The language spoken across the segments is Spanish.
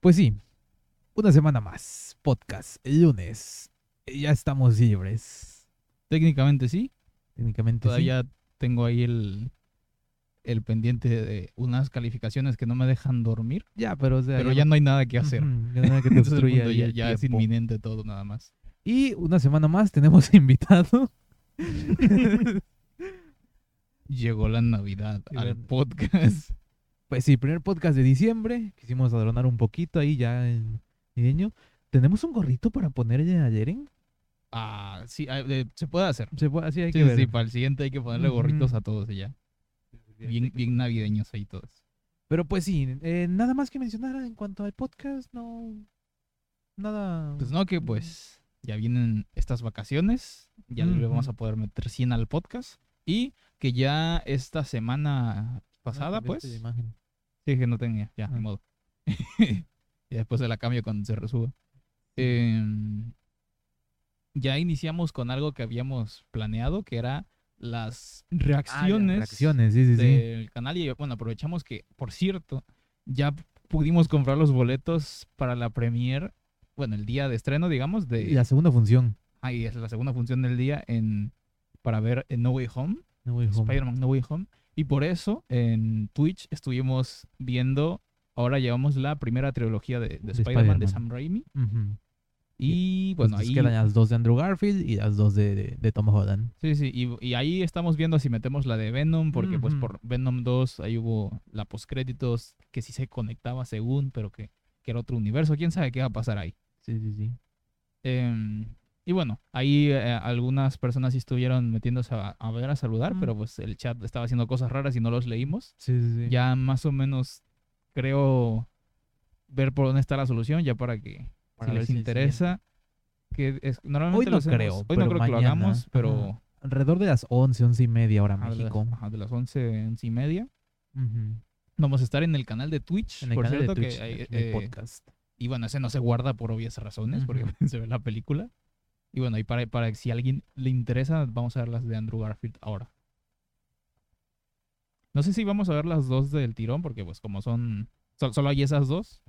Pues sí, una semana más. Podcast, el lunes. Ya estamos libres. Técnicamente sí. Técnicamente sí. Todavía tengo ahí el, el pendiente de unas calificaciones que no me dejan dormir. Ya, pero, o sea, Pero ya no hay nada que hacer. Ya nada que te ya, ya es inminente todo nada más. Y una semana más tenemos invitado. Llegó la Navidad al podcast. Pues sí, primer podcast de diciembre. Quisimos adornar un poquito ahí ya en. ¿Tenemos un gorrito para ponerle a Yeren? Ah, sí, ah, eh, se puede hacer. Se puede, así hay Sí, que ver. sí, para el siguiente hay que ponerle gorritos a todos y ya. Bien, bien navideños ahí todos. Pero pues sí, eh, nada más que mencionar en cuanto al podcast, no. Nada. Pues no, que pues ya vienen estas vacaciones, ya le vamos a poder meter 100 al podcast y que ya esta semana pasada, Ah, pues. Sí que no tenía, ya, Ah. ni modo. y después se la cambio cuando se resuba. Em, ya iniciamos con algo que habíamos planeado, que era las Ah, reacciones, reacciones, sí, sí, sí. del canal y bueno, aprovechamos que, por cierto, ya pudimos comprar los boletos para la premiere, bueno, el día de estreno, digamos, de... Y la segunda función. Ahí es la segunda función del día en para ver en No Way Home, No Way Home. Spider-Man No Way Home. Y por eso en Twitch estuvimos viendo, ahora llevamos la primera trilogía de, de De Spider-Man de. Sam Raimi. Y Pues bueno, nos ahí... quedan las dos de Andrew Garfield y las dos de, de, de Tom Holland. Sí, sí, y, y ahí estamos viendo si metemos la de Venom, porque pues por Venom 2 ahí hubo la postcréditos que sí se conectaba según, pero que, que era otro universo. ¿Quién sabe qué va a pasar ahí? Sí, sí, sí. Em, y bueno, ahí eh, algunas personas sí estuvieron metiéndose a, a ver, a saludar, Mm. pero pues el chat estaba haciendo cosas raras y no los leímos. Sí, sí, sí. Ya más o menos creo ver por dónde está la solución, ya para que Para si les si interesa. Que es, normalmente Hoy no hacemos- creo, hoy pero no creo que lo mañana, hagamos, pero ajá. Alrededor de las 11, 11 y media hora a de las, México. ajá, de las 11, 11 y media. Vamos a estar en el canal de Twitch, En el por canal cierto, de Twitch, que hay, el eh, podcast. Y bueno, ese no se guarda por obvias razones, porque se ve la película. Y bueno, y para, para si a alguien le interesa, vamos a ver las de Andrew Garfield ahora. No sé si vamos a ver las dos del tirón, porque pues como son... sol- solo hay esas dos,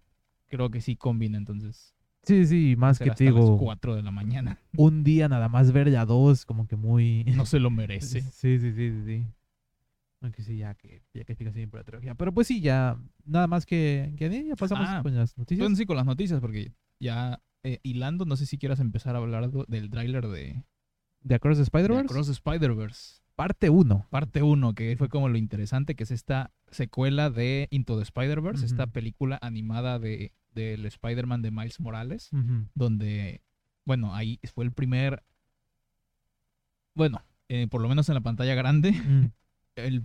creo que sí combina, entonces... Sí, sí, más que te las digo, 4 de la mañana. un día nada más ver ya dos, como que muy... No se lo merece. Sí, sí, sí, sí, sí. Aunque sí, ya que, ya que explica siempre la trilogía. Pero pues sí, ya nada más que, ya pasamos Ah, con las noticias. Bueno, sí, con las noticias, porque ya eh, hilando, no sé si quieras empezar a hablar del tráiler de, de Across the de Spider-Verse, Across the Spider-Verse. parte 1. Parte 1, que fue como lo interesante, que es esta secuela de Into the Spider-Verse, esta película animada de del Spider-Man de Miles Morales, donde, bueno, ahí fue el primer, bueno, eh, por lo menos en la pantalla grande, el-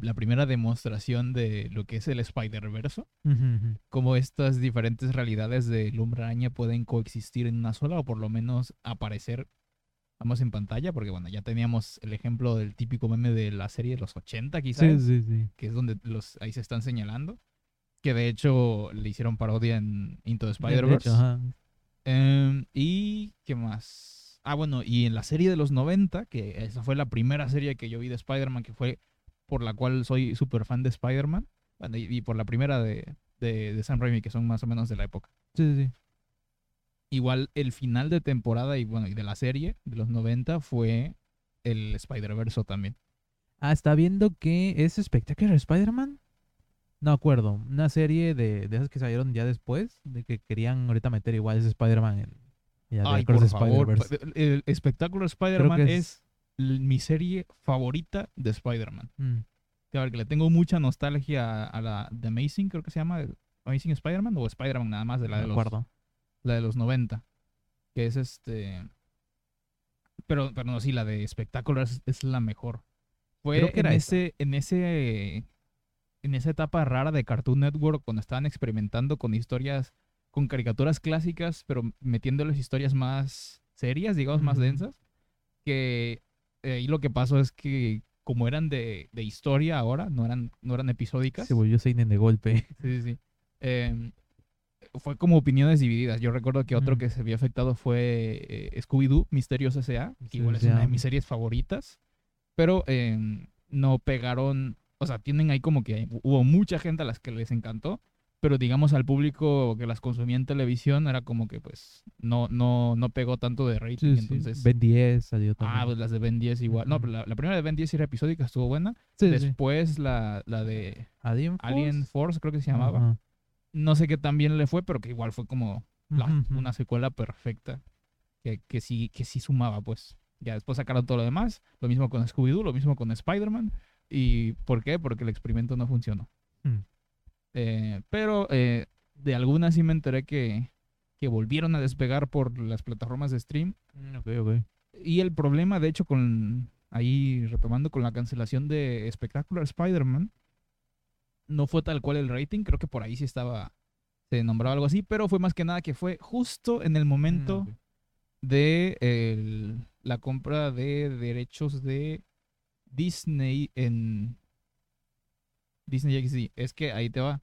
la primera demostración de lo que es el Spider-Verse, ujú. cómo estas diferentes realidades del hombre araña pueden coexistir en una sola o por lo menos aparecer vamos en pantalla porque bueno ya teníamos el ejemplo del típico meme de la serie de los 80 quizás Sí, sí, sí. que es donde los ahí se están señalando que de hecho le hicieron parodia en Into the De Spider-Verse. Em, y qué más ah bueno y en la serie de los 90 que esa fue la primera serie que yo vi de Spider-Man que fue por la cual soy súper fan de Spider-Man bueno, y, y por la primera de, de, de Sam Raimi que son más o menos de la época Sí, sí, sí. igual el final de temporada y bueno, y de la serie de los 90 fue el Spider-Verse también. Ah, está viendo que es Spectacular Spider-Man. No acuerdo. Una serie de, de esas que salieron ya después, de que querían ahorita meter igual ese Spider-Man en, de Ay, por favor, el espectáculo Spider-Man es, mi serie favorita de Spider-Man. Mm. Claro que le tengo mucha nostalgia a, a la The Amazing, creo que se llama Amazing Spider-Man o Spider-Man nada más de la de los acuerdo. la de los 90, que es este pero pero no sí, la de espectáculo es, es la mejor. Fue Creo que en era ese en ese en esa etapa rara de Cartoon Network cuando estaban experimentando con historias con caricaturas clásicas, pero metiéndoles historias más serias, digamos, más densas, que eh, ahí lo que pasó es que como eran de, de historia ahora, no eran, no eran episódicas. Se volvió Seinen de golpe. Sí, sí, sí. Em, fue como opiniones divididas. Yo recuerdo que otro Ujú. que se vio afectado fue eh, Scooby-Doo, Misterios S.A., que igual es una de mis series favoritas, pero em, no pegaron, o sea, tienen ahí como que hubo mucha gente a las que les encantó, pero digamos al público que las consumía en televisión era como que pues no no no pegó tanto de rating, Sí, sí. entonces Ben 10 salió también. Ah, pues las de Ben 10 igual. No, pero la, la primera de Ben 10 era episódica, estuvo buena. Sí, sí. Después la, la de Alien Force. Alien Force, creo que se llamaba. No sé qué tan bien le fue, pero que igual fue como la- una secuela perfecta. Que, que sí, que sí sumaba, pues. Ya después sacaron todo lo demás. Lo mismo con Scooby-Doo, lo mismo con Spider-Man. ¿Y por qué? Porque el experimento no funcionó. Mm. Eh, pero eh, de algunas sí me enteré que, que volvieron a despegar por las plataformas de stream. Mm, Ok, ok. Y el problema, de hecho, con ahí retomando con la cancelación de Spectacular Spider-Man, no fue tal cual el rating, creo que por ahí sí estaba, se nombraba algo así, pero fue más que nada que fue justo en el momento Mm, de el- la compra de derechos de Disney en Disney XD. Es que ahí te va.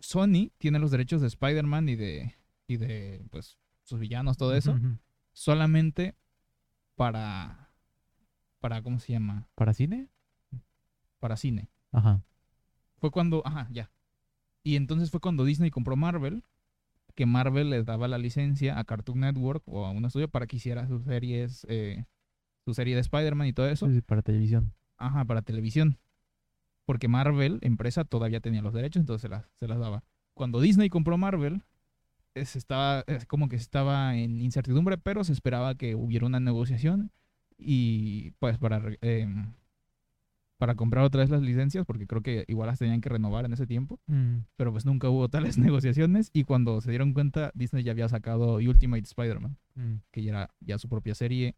Sony tiene los derechos de Spider-Man y de, y de pues, sus villanos, todo eso solamente para para ¿cómo se llama? ¿Para cine? Para cine. Ajá. Fue cuando, ajá, ya. Y entonces fue cuando Disney compró Marvel, que Marvel le daba la licencia a Cartoon Network o a un estudio para que hiciera sus series eh, su serie de Spider-Man y todo eso, sí, para televisión. ajá, para televisión. Porque Marvel, empresa, todavía tenía los derechos, entonces se las, se las daba. Cuando Disney compró Marvel, es, estaba, es como que estaba en incertidumbre, pero se esperaba que hubiera una negociación y pues para, em, para comprar otra vez las licencias, porque creo que igual las tenían que renovar en ese tiempo, Mm, pero pues nunca hubo tales negociaciones y cuando se dieron cuenta, Disney ya había sacado Ultimate Spider-Man mm. que ya era ya su propia serie.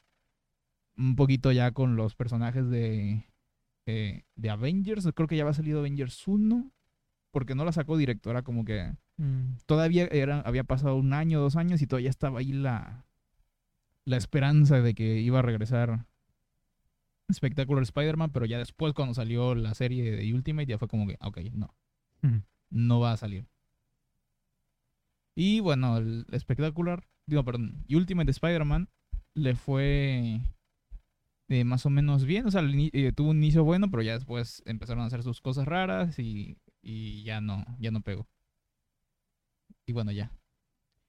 Un poquito ya con los personajes de, eh, de Avengers. Creo que ya había salido Avengers 1. Porque no la sacó directo. Era como que Mm, todavía era, había pasado un año, dos años y todavía estaba ahí la, la esperanza de que iba a regresar Spectacular Spider-Man. Pero ya después, cuando salió la serie de Ultimate, ya fue como que, ok, no, Ujú. no va a salir. Y bueno, el espectacular, digo, perdón, Ultimate Spider-Man le fue eh, más o menos bien. O sea, eh, tuvo un inicio bueno, pero ya después empezaron a hacer sus cosas raras y, y ya no, ya no pegó. Y bueno, ya.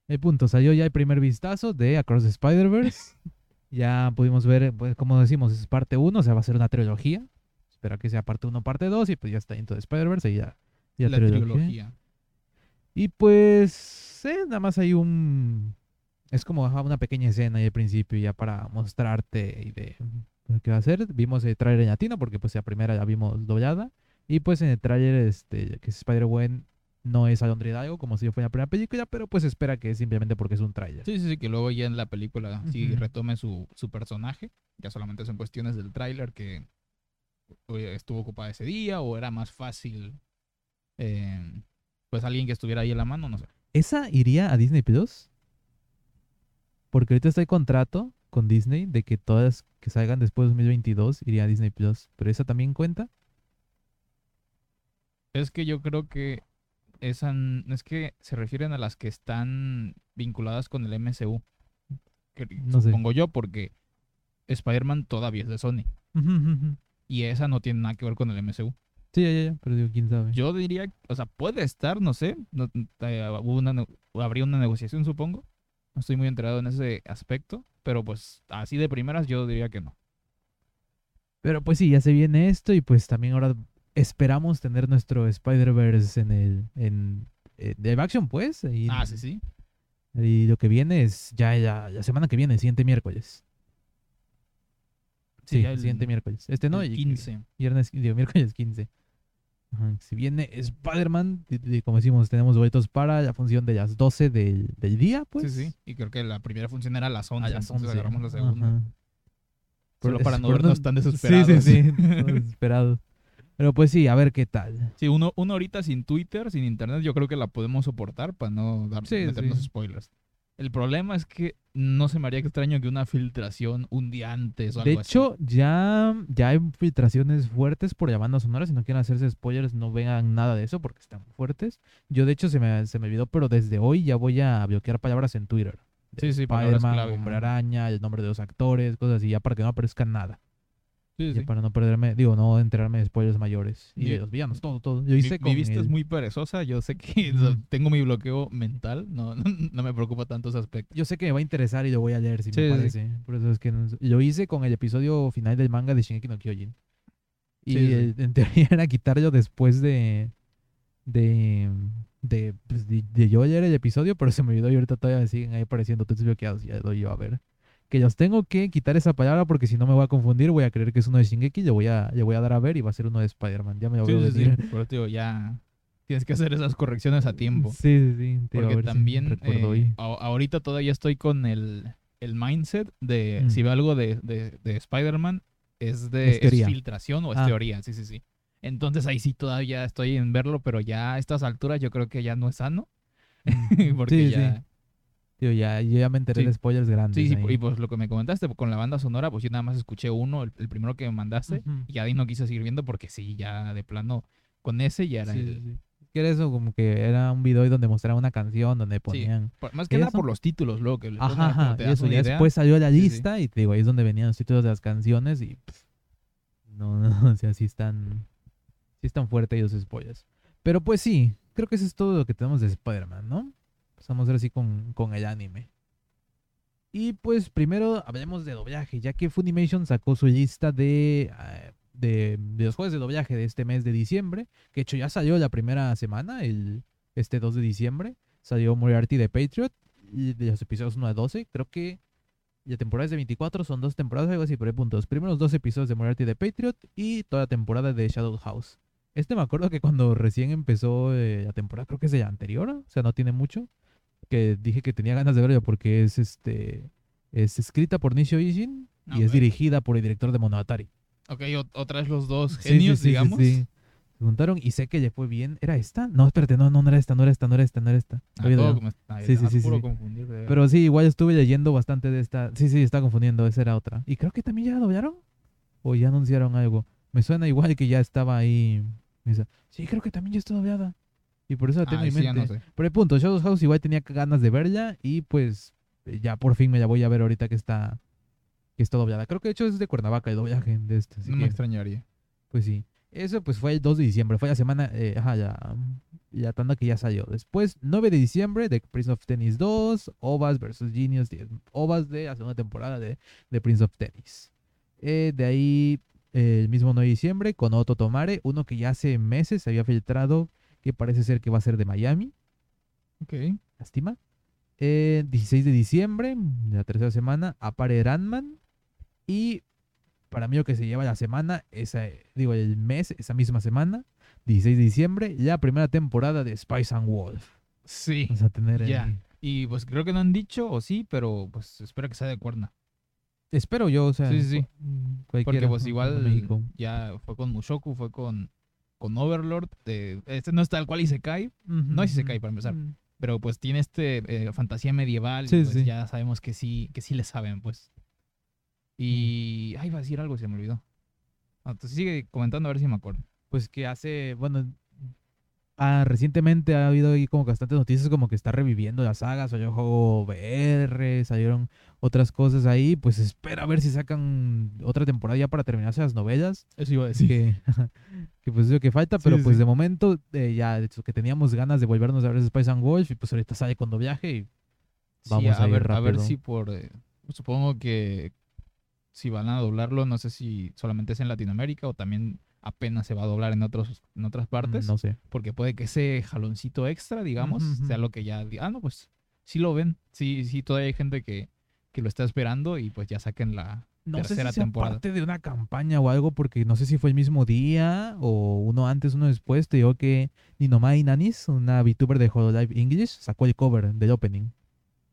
El punto, salió ya el primer vistazo de Across the Spider-Verse. ya pudimos ver, pues como decimos, es parte 1, o sea, va a ser una trilogía. Espera que sea parte 1, parte 2 y pues ya está dentro de Spider-Verse y ya, ya la trilogía. trilogía. Y pues, eh, nada más hay un... Es como una pequeña escena ahí al principio ya para mostrarte y de lo que va a hacer. Vimos el trailer en latino porque pues la primera ya vimos doblada. Y pues en el trailer, este, que es Spider-Gwen, no es Alondra Hidalgo como si fue la primera película, pero pues espera que es simplemente porque es un trailer. Sí, sí, sí, que luego ya en la película sí retome su, su personaje. Ya solamente son cuestiones del tráiler que o estuvo ocupada ese día o era más fácil eh, pues alguien que estuviera ahí en la mano, no sé. ¿Esa iría a Disney Plus? Porque ahorita está el contrato con Disney de que todas que salgan después de 2022 iría a Disney Plus. ¿Pero esa también cuenta? Es que yo creo que esa es que se refieren a las que están vinculadas con el MCU. Que No sé. supongo yo porque Spider-Man todavía es de Sony y esa no tiene nada que ver con el MCU. Sí, ya, ya, ya, pero digo, quién sabe. Yo diría, o sea, puede estar, no sé, no- eh, habría una negociación, supongo. No estoy muy enterado en ese aspecto, pero pues así de primeras yo diría que no. Pero pues sí, ya se viene esto y pues también ahora esperamos tener nuestro Spider-Verse en el en, eh, live action pues. Ah, sí, sí. Y lo que viene es ya, ya la semana que viene, el siguiente miércoles. Sí, ya el siguiente miércoles. Este no, el y- 15. Viernes, digo, miércoles 15. Ajá, Si viene Spider-Man, como decimos, tenemos boletos para la función de las 12 del, del día, pues. sí, sí. Y creo que la primera función era a las 11, A las entonces 11. agarramos la segunda. Ajá. Solo Por- para no vernos tan desesperados. Sí, sí, sí. desesperados. Pero pues sí, a ver qué tal. Sí, uno, uno ahorita sin Twitter, sin internet, yo creo que la podemos soportar para no dar, Sí, meternos sí. spoilers. El problema es que no se me haría extraño que una filtración un día antes o algo De hecho, ya, ya hay filtraciones fuertes por la banda sonora. Si no quieren hacerse spoilers, no vean nada de eso porque están fuertes. Yo, de hecho, se me, se me olvidó, pero desde hoy ya voy a bloquear palabras en Twitter. Sí, sí, palabras clave, Hombre. Araña, el nombre de los actores, cosas así, ya para que no aparezca nada. Sí, sí. para no perderme, digo, no enterarme de spoilers mayores. Y Mi- de los villanos, todo, todo. Yo Mi, hice mi con vista es el- muy perezosa. Yo sé que tengo mi bloqueo mental. No, no, me preocupa tanto ese aspecto. Yo sé que me va a interesar y lo voy a leer si Sí, me parece. Por eso es que no- lo hice con el episodio final del manga de Shingeki no Kyojin. Y el- en teoría era quitarlo después de. de. de, pues, de, de yo leer el episodio, pero se me olvidó y ahorita todavía me siguen ahí apareciendo tweets bloqueados. y Ya lo iba a ver. Que los tengo que quitar esa palabra porque si no me voy a confundir, voy a creer que es uno de Shingeki, le voy a, le voy a dar a ver y va a ser uno de Spider-Man. Ya me lo Sí, veo sí, venir. sí. Te digo, ya tienes que hacer esas correcciones a tiempo. Sí, sí, sí. a Porque si también recuerdo eh, ahorita todavía estoy con el, el mindset de Mm. si veo algo de, de, de Spider-Man es de Es teoría. filtración o es Ah. teoría, sí, sí, sí. Entonces ahí sí todavía estoy en verlo, pero ya a estas alturas yo creo que ya no es sano. porque Sí, sí. ya... Tío, ya, yo ya me enteré Sí. de spoilers grandes. Sí, sí, ahí. y pues lo que me comentaste con la banda sonora, pues yo nada más escuché uno, el, el primero que me mandaste, y ahí no quise seguir viendo porque sí, ya de plano, con ese ya era Sí, el... sí, era eso, como que era un video donde mostraban una canción donde ponían. por- más que nada ¿Eso? por los títulos, luego que Ajá, ajá. te eso, ya idea. después salió la lista y te digo, ahí es donde venían los títulos de las canciones y. pff, no, no, o sea, sí están. Sí están fuertes los spoilers. Pero pues sí, creo que eso es todo lo que tenemos de Spider-Man, ¿no? Pasamos ahora sí con, con el anime. Y pues primero hablemos de doblaje, ya que Funimation sacó su lista de, eh, de, de los juegos de doblaje de este mes de diciembre, que hecho ya salió la primera semana, el, este 2 de diciembre, salió Moriarty de Patriot, y de los episodios 1 a 12, creo que la temporada es de 24, son dos temporadas, algo así, por ahí puntos. Primeros dos episodios de Moriarty de Patriot y toda la temporada de Shadow House. Este me acuerdo que cuando recién empezó eh, la temporada, creo que es de la anterior, o sea, no tiene mucho, que dije que tenía ganas de verlo porque es este es escrita por Nishio Ishin y es dirigida por el director de Monogatari. Ok, otra vez los dos genios, sí, sí, digamos. sí. Se juntaron y sé que le fue bien. ¿Era esta? No, espérate, no, no, no era esta, no era esta, no era esta, no era esta. Ah, todo como- Sí, sí, sí, sí. Pero sí, igual estuve leyendo bastante de esta. Sí, sí, está confundiendo, esa era otra. Y creo que también ya la doblaron. O ya anunciaron algo. Me suena igual que ya estaba ahí. Sí, creo que también ya está doblada. Y por eso la tengo Ay, en sí, ya mente. no sé. Pero el punto, Shadow House igual tenía ganas de verla. Y pues eh, ya por fin me la voy a ver ahorita que está, que está doblada. Creo que de hecho es de Cuernavaca el doblaje de este. No me extrañaría. pues sí. Eso pues fue el 2 de diciembre. Fue la semana, eh, ajá, ya, la tanda que ya salió. Después, 9 de diciembre, de Prince of Tennis 2, Ovas versus Genius, 10 Ovas de la segunda temporada de, de Prince of Tennis. Eh, de ahí, eh, el mismo 9 de diciembre, con Otto Tomare, uno que ya hace meses se había filtrado, que parece ser que va a ser de Miami. Ok. Lástima. Eh, 16 de diciembre, la tercera semana, apare Ranman. Y para mí lo que se lleva la semana, esa, digo, el mes, esa misma semana, 16 de diciembre, la primera temporada de Spice and Wolf. Sí. Vamos a tener Ya. ahí- Y pues creo que no han dicho, o sí, pero pues espero que sea de cuerna. Espero yo, o sea, Sí, sí, sí. cu- Porque pues igual ya fue con Mushoku, fue con, con Overlord. de- este no es tal cual Isekai, no es Isekai para empezar. Pero pues tiene este eh, fantasía medieval. y, Sí, pues, sí. ya sabemos que sí, que sí le saben, pues. Y. Ay, iba a decir algo y se me olvidó. Ah, Entonces sigue comentando a ver si me acuerdo. Pues que hace, bueno, ah, recientemente ha habido ahí como bastantes noticias como que está reviviendo la saga, salió juego VR, salieron otras cosas ahí, pues espera a ver si sacan otra temporada ya para terminarse las novelas, Eso iba a que, que pues es lo que falta, Sí, pero sí, pues de momento eh, ya, de hecho, que teníamos ganas de volvernos a ver Spice and Wolf y pues ahorita sale con doblaje y Sí, Vamos a, ver, a ver rápido. si por. eh, supongo que si van a doblarlo, no sé si solamente es en Latinoamérica o también apenas se va a doblar en, otros, en otras partes. mm, no sé. Porque puede que ese jaloncito extra, digamos, sea lo que ya. Ah, no, pues sí lo ven. Sí, sí, todavía hay gente que, que lo está esperando y pues ya saquen la No sé tercera si sea temporada. parte de una campaña o algo, porque no sé si fue el mismo día o uno antes, uno después. Te digo que Ninomai Nanis, una VTuber de Hololive English, sacó el cover del opening.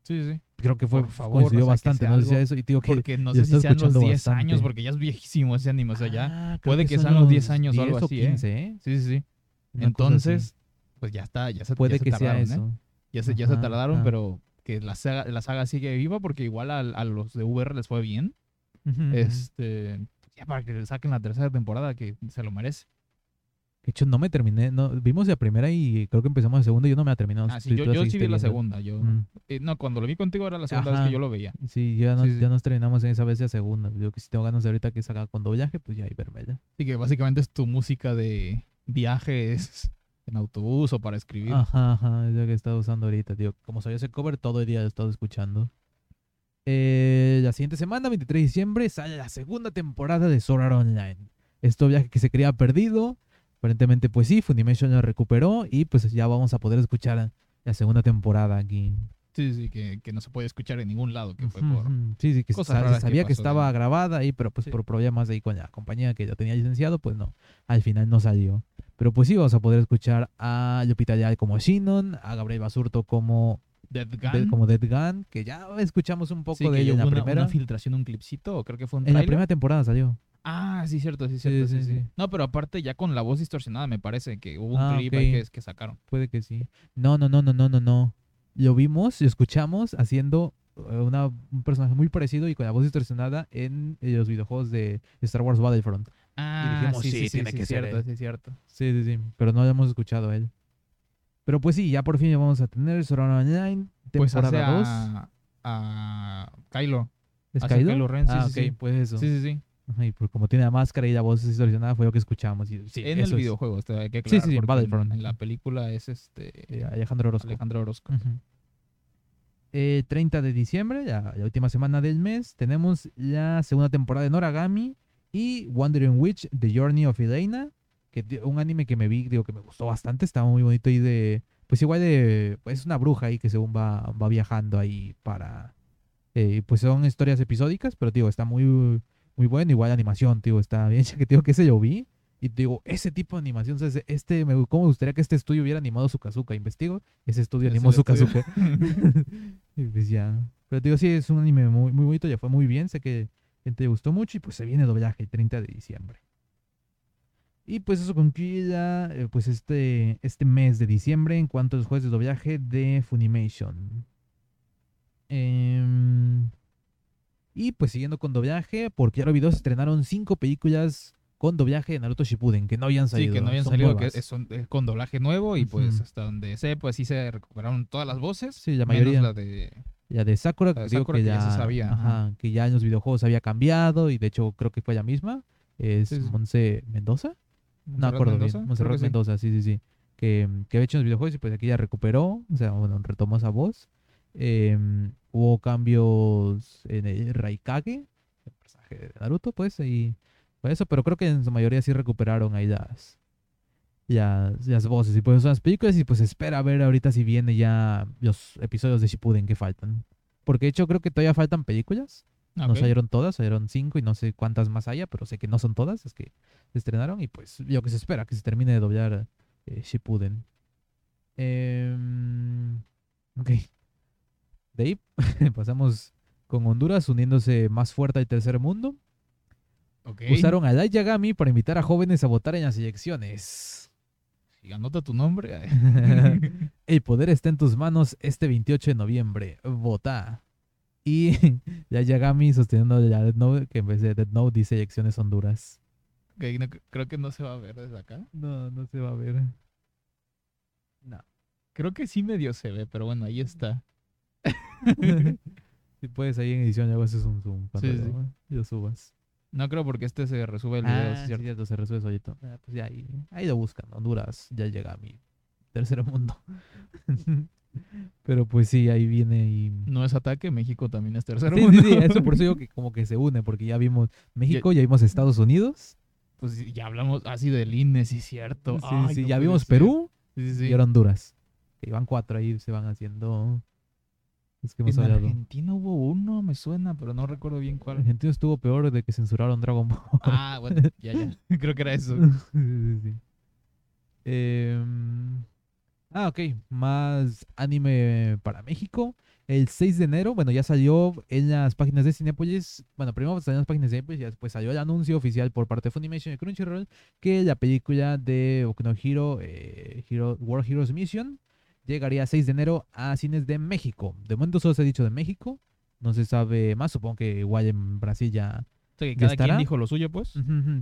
Sí, sí. Creo que fue, Por favor, coincidió o sea, que bastante, sea no sea eso. Y digo que Porque no sé si sean los escuchando 10 años, porque ya es viejísimo ese anime. O sea, ya. Ah, creo puede que sean los 10 años o algo 10 así, ¿eh? 15, ¿eh? Sí, sí, sí. Una. Entonces, pues ya está, ya se, ya puede se que sea tardaron, ¿eh? eso. Ya se, ya se tardaron, ajá. pero que la saga, la saga sigue viva porque igual a, a los de VR les fue bien. Este, ya para que saquen la tercera temporada que se lo merece. De hecho, no me terminé. No, vimos la primera y creo que empezamos la segunda y yo no me la terminé. Ah, sí, yo, yo sí vi la segunda. Yo, Mm. eh, no, cuando lo vi contigo era la segunda vez que yo lo veía. Sí, ya, nos, Sí, sí. ya nos terminamos en esa vez la segunda. Yo que si tengo ganas de ahorita que saca con doblaje, pues ya ahí verme ya. Así que básicamente es tu música de viajes en autobús o para escribir. Ajá, ajá, es lo que he estado usando ahorita, tío. Como salió ese cover, todo el día lo he estado escuchando. Eh, la siguiente semana, 23 de diciembre, sale la segunda temporada de Sword Art Online. Esto viaje que se creía perdido. Aparentemente, pues sí, Funimation lo recuperó y pues ya vamos a poder escuchar la segunda temporada aquí. Sí, sí, que, que no se puede escuchar en ningún lado, que fue por... Sí, sí, que cosas sabía que, pasó, estaba ¿no? grabada ahí, pero pues Sí. por problemas ahí con la compañía que ya tenía licenciado, pues no, al final no salió. Pero pues sí, vamos a poder escuchar a Lupita Leal como Shinon, a Gabriel Basurto como Dead de- Gun. como Dead Gun, que ya escuchamos un poco Sí, de ella en la una, primera. una filtración, un clipcito, creo que fue un en la primera temporada salió. Ah, sí, cierto, sí, cierto. Sí, sí, sí, sí. No, pero aparte ya con la voz distorsionada me parece que hubo un Ah, clip ahí ok. que, que sacaron. Puede que sí. No, no, no, no, no, no, no. Lo vimos y escuchamos haciendo eh, una, un personaje muy parecido y con la voz distorsionada en eh, los videojuegos de Star Wars Battlefront. Ah, dijimos, sí, sí, sí, sí, tiene sí, que ser cierto, él. sí, cierto. Sí, sí, sí. Pero no lo hemos escuchado a él. Pero pues sí, ya por fin ya vamos a tener Sword Art Online, Pues hace temporada 2. a, a Kylo. ¿Es Kylo? Kylo Ren, sí, ah, sí, ok, sí. pues eso. Sí, sí, sí. Ajá, y pues como tiene la máscara y la voz distorsionada fue lo que escuchamos. Y, sí, en el es. videojuego, esto hay que Sí, sí, aclarar, sí, en porque Battlefront. En, la película es este Eh, Alejandro Orozco. Alejandro Orozco. Ujú. Eh, 30 de diciembre, la última semana del mes, tenemos la segunda temporada de Noragami y Wandering Witch, The Journey of Elena, que un anime que me vi, digo que me gustó bastante, estaba muy bonito y de, pues igual de, pues es una bruja ahí que según va, va viajando ahí para, eh, pues son historias episódicas, pero digo, está muy, muy bueno, igual la animación, digo, está bien, ya que digo que ese yo vi. Y digo, ese tipo de animación, ese- este, me, ¿cómo me gustaría que este estudio hubiera animado Sukazuka? Investigo, ese estudio Es animó el estudio. Sukazuka. y pues ya. Pero te digo, sí, es un anime muy, muy bonito, ya fue muy bien, sé que gente le gustó mucho y pues se viene doblaje el 30 de diciembre. Y pues eso concluye eh, pues este, este mes de diciembre en cuanto a los juegos de doblaje de Funimation. Em, y pues siguiendo con doblaje, porque ya lo videos estrenaron cinco películas con doblaje de Naruto Shippuden que no habían Sí, salido. que no habían son salido, que es, son- es con doblaje nuevo y pues hasta donde sé, pues sí se recuperaron todas las voces. Sí, la menos mayoría. la de... Ya de Sakura, La de digo Sakura que que ya, ya se sabía, ajá, que ya en los videojuegos había cambiado y de hecho creo que fue la misma. Es Sí, sí. Monse Mendoza. No acuerdo Mendoza, bien. sí. Mendoza, sí, sí, sí. Que, que había hecho en los videojuegos y pues aquí ya recuperó, o sea, bueno, retomó esa voz. Em, hubo cambios en el Raikage, el personaje de Naruto, pues, y fue eso, pero creo que en su mayoría sí recuperaron ahí las, las, las voces y pues son las películas y pues espera a ver ahorita si viene ya los episodios de Shippuden que faltan. Porque de hecho creo que todavía faltan películas. Ah, No salieron todas, salieron cinco y no sé cuántas más haya, pero sé que no son todas, es que se estrenaron y pues lo que se espera, que se termine de doblar eh, Shippuden. Em, ok. De ahí pasamos con Honduras uniéndose más fuerte al tercer mundo. Usaron a Light Yagami para invitar a jóvenes a votar en las elecciones. Y anota tu nombre. El poder está en tus manos este 28 de noviembre. Vota. Y Light Yagami sosteniendo la Death Note, que en vez de Death Note dice elecciones Honduras. Ok, no- creo que no se va a ver desde acá. No, no se va a ver. No. Creo que sí medio se ve, pero bueno, ahí está. si puedes ahí en edición, luego haces un zoom. Sí, sí. lo subas. No creo porque este se resube el video, ah, sí, ¿cierto? cierto, se resuelve solito. Ah, pues ya ahí, ahí lo buscan. Honduras ya llega a mi tercer mundo. Pero pues sí, ahí viene y... No es ataque, México también es tercer Sí, mundo. sí, sí, eso por eso digo que como que se une, porque ya vimos México, ya vimos Estados Unidos, Pues ya hablamos así del INE, sí, cierto. sí, Ay, sí, no ya vimos ser. Perú y ahora Honduras. Que van cuatro ahí, se van haciendo... Es que hemos En hablado. Argentina hubo uno, me suena, pero no recuerdo bien cuál. Argentina estuvo peor de que censuraron Dragon Ball. Ah, bueno, ya, ya. Creo que era eso. Sí, sí, sí. Em, ah, ok. Más anime para México. El 6 de enero, bueno, ya salió en las páginas de Cinepolis. Bueno, primero salió en las páginas de Cinepolis y después salió el anuncio oficial por parte de Funimation y Crunchyroll que la película de Boku no Hero, eh, Hero- World Heroes Mission llegaría 6 de enero a cines de México. De momento solo se ha dicho de México. No se sabe más. Supongo que igual en Brasil ya, O sea, que ¿Ya cada estará? quien dijo lo suyo, pues.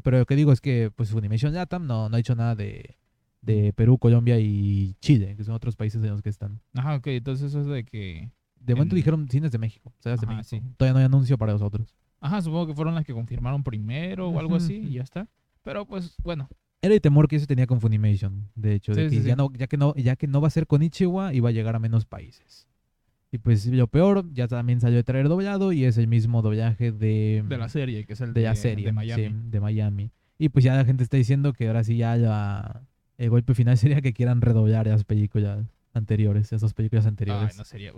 Pero lo que digo es que pues Funimation Latam no, no ha dicho nada de, de Perú, Colombia y Chile, que son otros países en los que están. Ajá, ok. Entonces eso es de que... De momento En- dijeron cines de México, o sea, de México. sí. Todavía no hay anuncio para los otros. Ajá, supongo que fueron las que confirmaron primero o algo así y ya está. Pero pues, bueno. Era el temor que eso tenía con Funimation, de hecho, de que sí, ya sí. no, ya que no, ya que no va a ser con Ichiwa y va a llegar a menos países. Y pues lo peor, ya también salió de traer doblado y es el mismo doblaje de, De la serie, que es el de de, la serie de Miami. de Miami. Y pues ya la gente está diciendo que ahora sí ya la- el golpe final sería que quieran redoblar las películas anteriores, esas películas Ay, anteriores. no sería.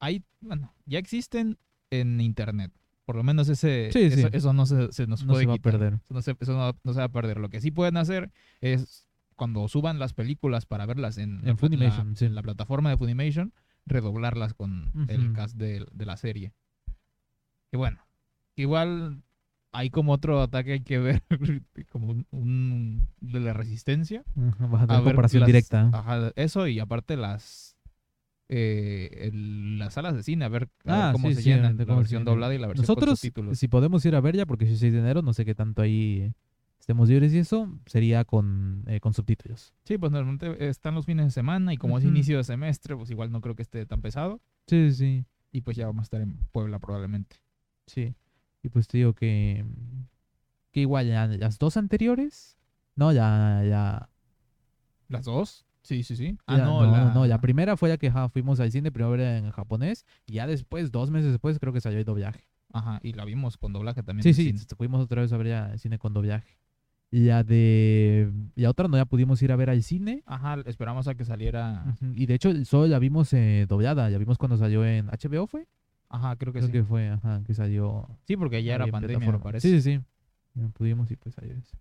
Hay, bueno, ya existen en internet. Por lo menos ese, Sí, eso, sí. eso no se, se nos No puede se va a perder. Eso, no se, eso no, no se va a perder. Lo que sí pueden hacer es cuando suban las películas para verlas en, En la- Funimation, la, sí. en la plataforma de Funimation, redoblarlas con el cast de, de la serie. Y bueno, igual hay como otro ataque hay que ver, como un, un- de la resistencia. Ajá, Vas a A tener ver comparación las- directa. Ajá, eso y aparte las eh, el- las salas de cine, a ver, a ver Ah, cómo sí, se sí, llenan de la versión doblada y la versión con subtítulos. si podemos ir a ver ya, porque es 6 de enero, no sé qué tanto ahí estemos libres y eso, sería con, eh, con subtítulos. Sí, pues normalmente están los fines de semana y como es inicio de semestre, pues igual no creo que esté tan pesado Sí, sí, y pues ya vamos a estar en Puebla probablemente. sí. Y pues te digo que, que igual ya las dos anteriores, no, ya, ya, ¿Las dos? Sí, sí, sí. Ah, ya- no, no, la... no, la primera fue la que fuimos al cine, primero era en japonés, y ya después, dos meses después, creo que salió el doblaje. Ajá, y la vimos con doblaje también. Sí, sí, cine. fuimos otra vez a ver ya el cine con doblaje. Y la de, la otra no, ya pudimos ir a ver al cine, Ajá, esperamos a que saliera. Y de hecho, solo la vimos eh, doblada. Ya vimos cuando salió en HBO, ¿fue? Ajá, creo que Creo sí. que fue, ajá, que salió. Sí, porque ya era pandemia, me parece. Sí, sí, sí. Ya pudimos y pues salió eso.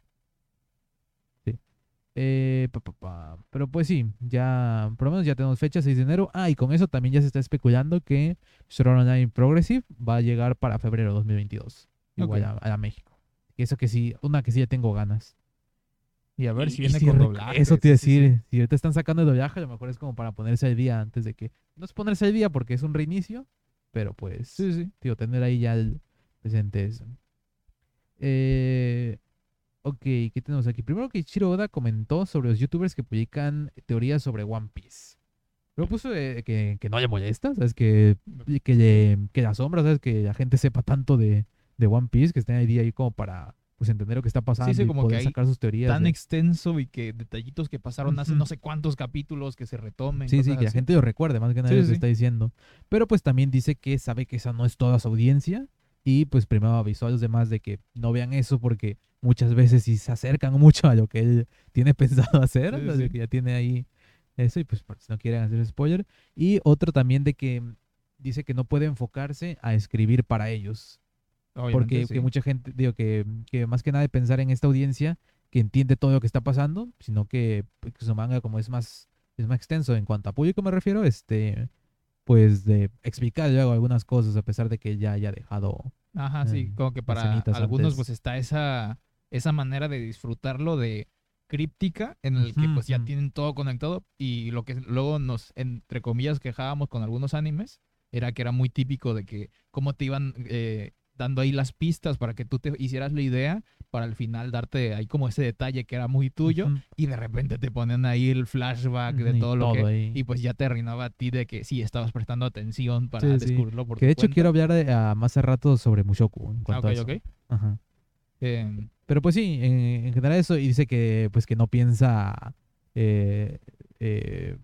Eh, pa, pa, pa. Pero pues sí, ya, por lo menos ya tenemos fecha, 6 de enero. Ah, y con eso también ya se está especulando que Sword Online Progressive va a llegar para febrero de 2022. Igual Ok. a, a México. Y eso que sí, una que sí ya tengo ganas. Y a ver Y- si viene si con doblaje. Eso te iba a sí, sí, sí. decir, si ahorita están sacando el doblaje, a lo mejor es como para ponerse al día antes de que... No es ponerse al día porque es un reinicio, pero pues, Sí, sí. tío, tener ahí ya el presente eso. Eh, ok, ¿qué tenemos aquí? Primero que Ichiro Oda comentó sobre los youtubers que publican teorías sobre One Piece. Pero puso eh, que, que no le molesta, ¿sabes? Que, que, le, que la sombra, ¿sabes? Que la gente sepa tanto de, de One Piece, que estén ahí, ahí como para pues entender lo que está pasando sí, y como que poder hay sacar sus teorías. Tan de- extenso y que detallitos que pasaron hace no sé cuántos capítulos que se retomen. Sí, sí, que la así. gente lo recuerde, más que nada Sí, lo que sí. está diciendo. Pero pues también dice que sabe que esa no es toda su audiencia y pues primero avisó a los demás de que no vean eso porque muchas veces si se acercan mucho a lo que él tiene pensado hacer, Sí, sí. que ya tiene ahí eso y pues si no quieren hacer spoiler. Y otro también de que dice que no puede enfocarse a escribir para ellos. Obviamente, Porque sí. que mucha gente, digo, que, que más que nada de pensar en esta audiencia que entiende todo lo que está pasando, sino que, pues, que su manga como es más, es más extenso en cuanto a público me refiero, este, pues de explicar luego algunas cosas a pesar de que ya haya dejado. Ajá, sí, eh, como que para algunos antes. pues está esa, esa manera de disfrutarlo de críptica en el que pues ya tienen todo conectado y lo que luego nos, entre comillas, quejábamos con algunos animes era que era muy típico de que cómo te iban eh, dando ahí las pistas para que tú te hicieras la idea para al final darte ahí como ese detalle que era muy tuyo y de repente te ponen ahí el flashback de y todo lo que... ahí. Y pues ya te arruinaba a ti de que sí, estabas prestando atención para Sí, sí. descubrirlo por que tu de hecho cuenta. quiero hablar de- a más a rato sobre Mushoku en Ah, cuanto ok, a eso. ok. Ajá. Em, Pero pues sí, en, en general eso, y dice que pues que no piensa eh, eh,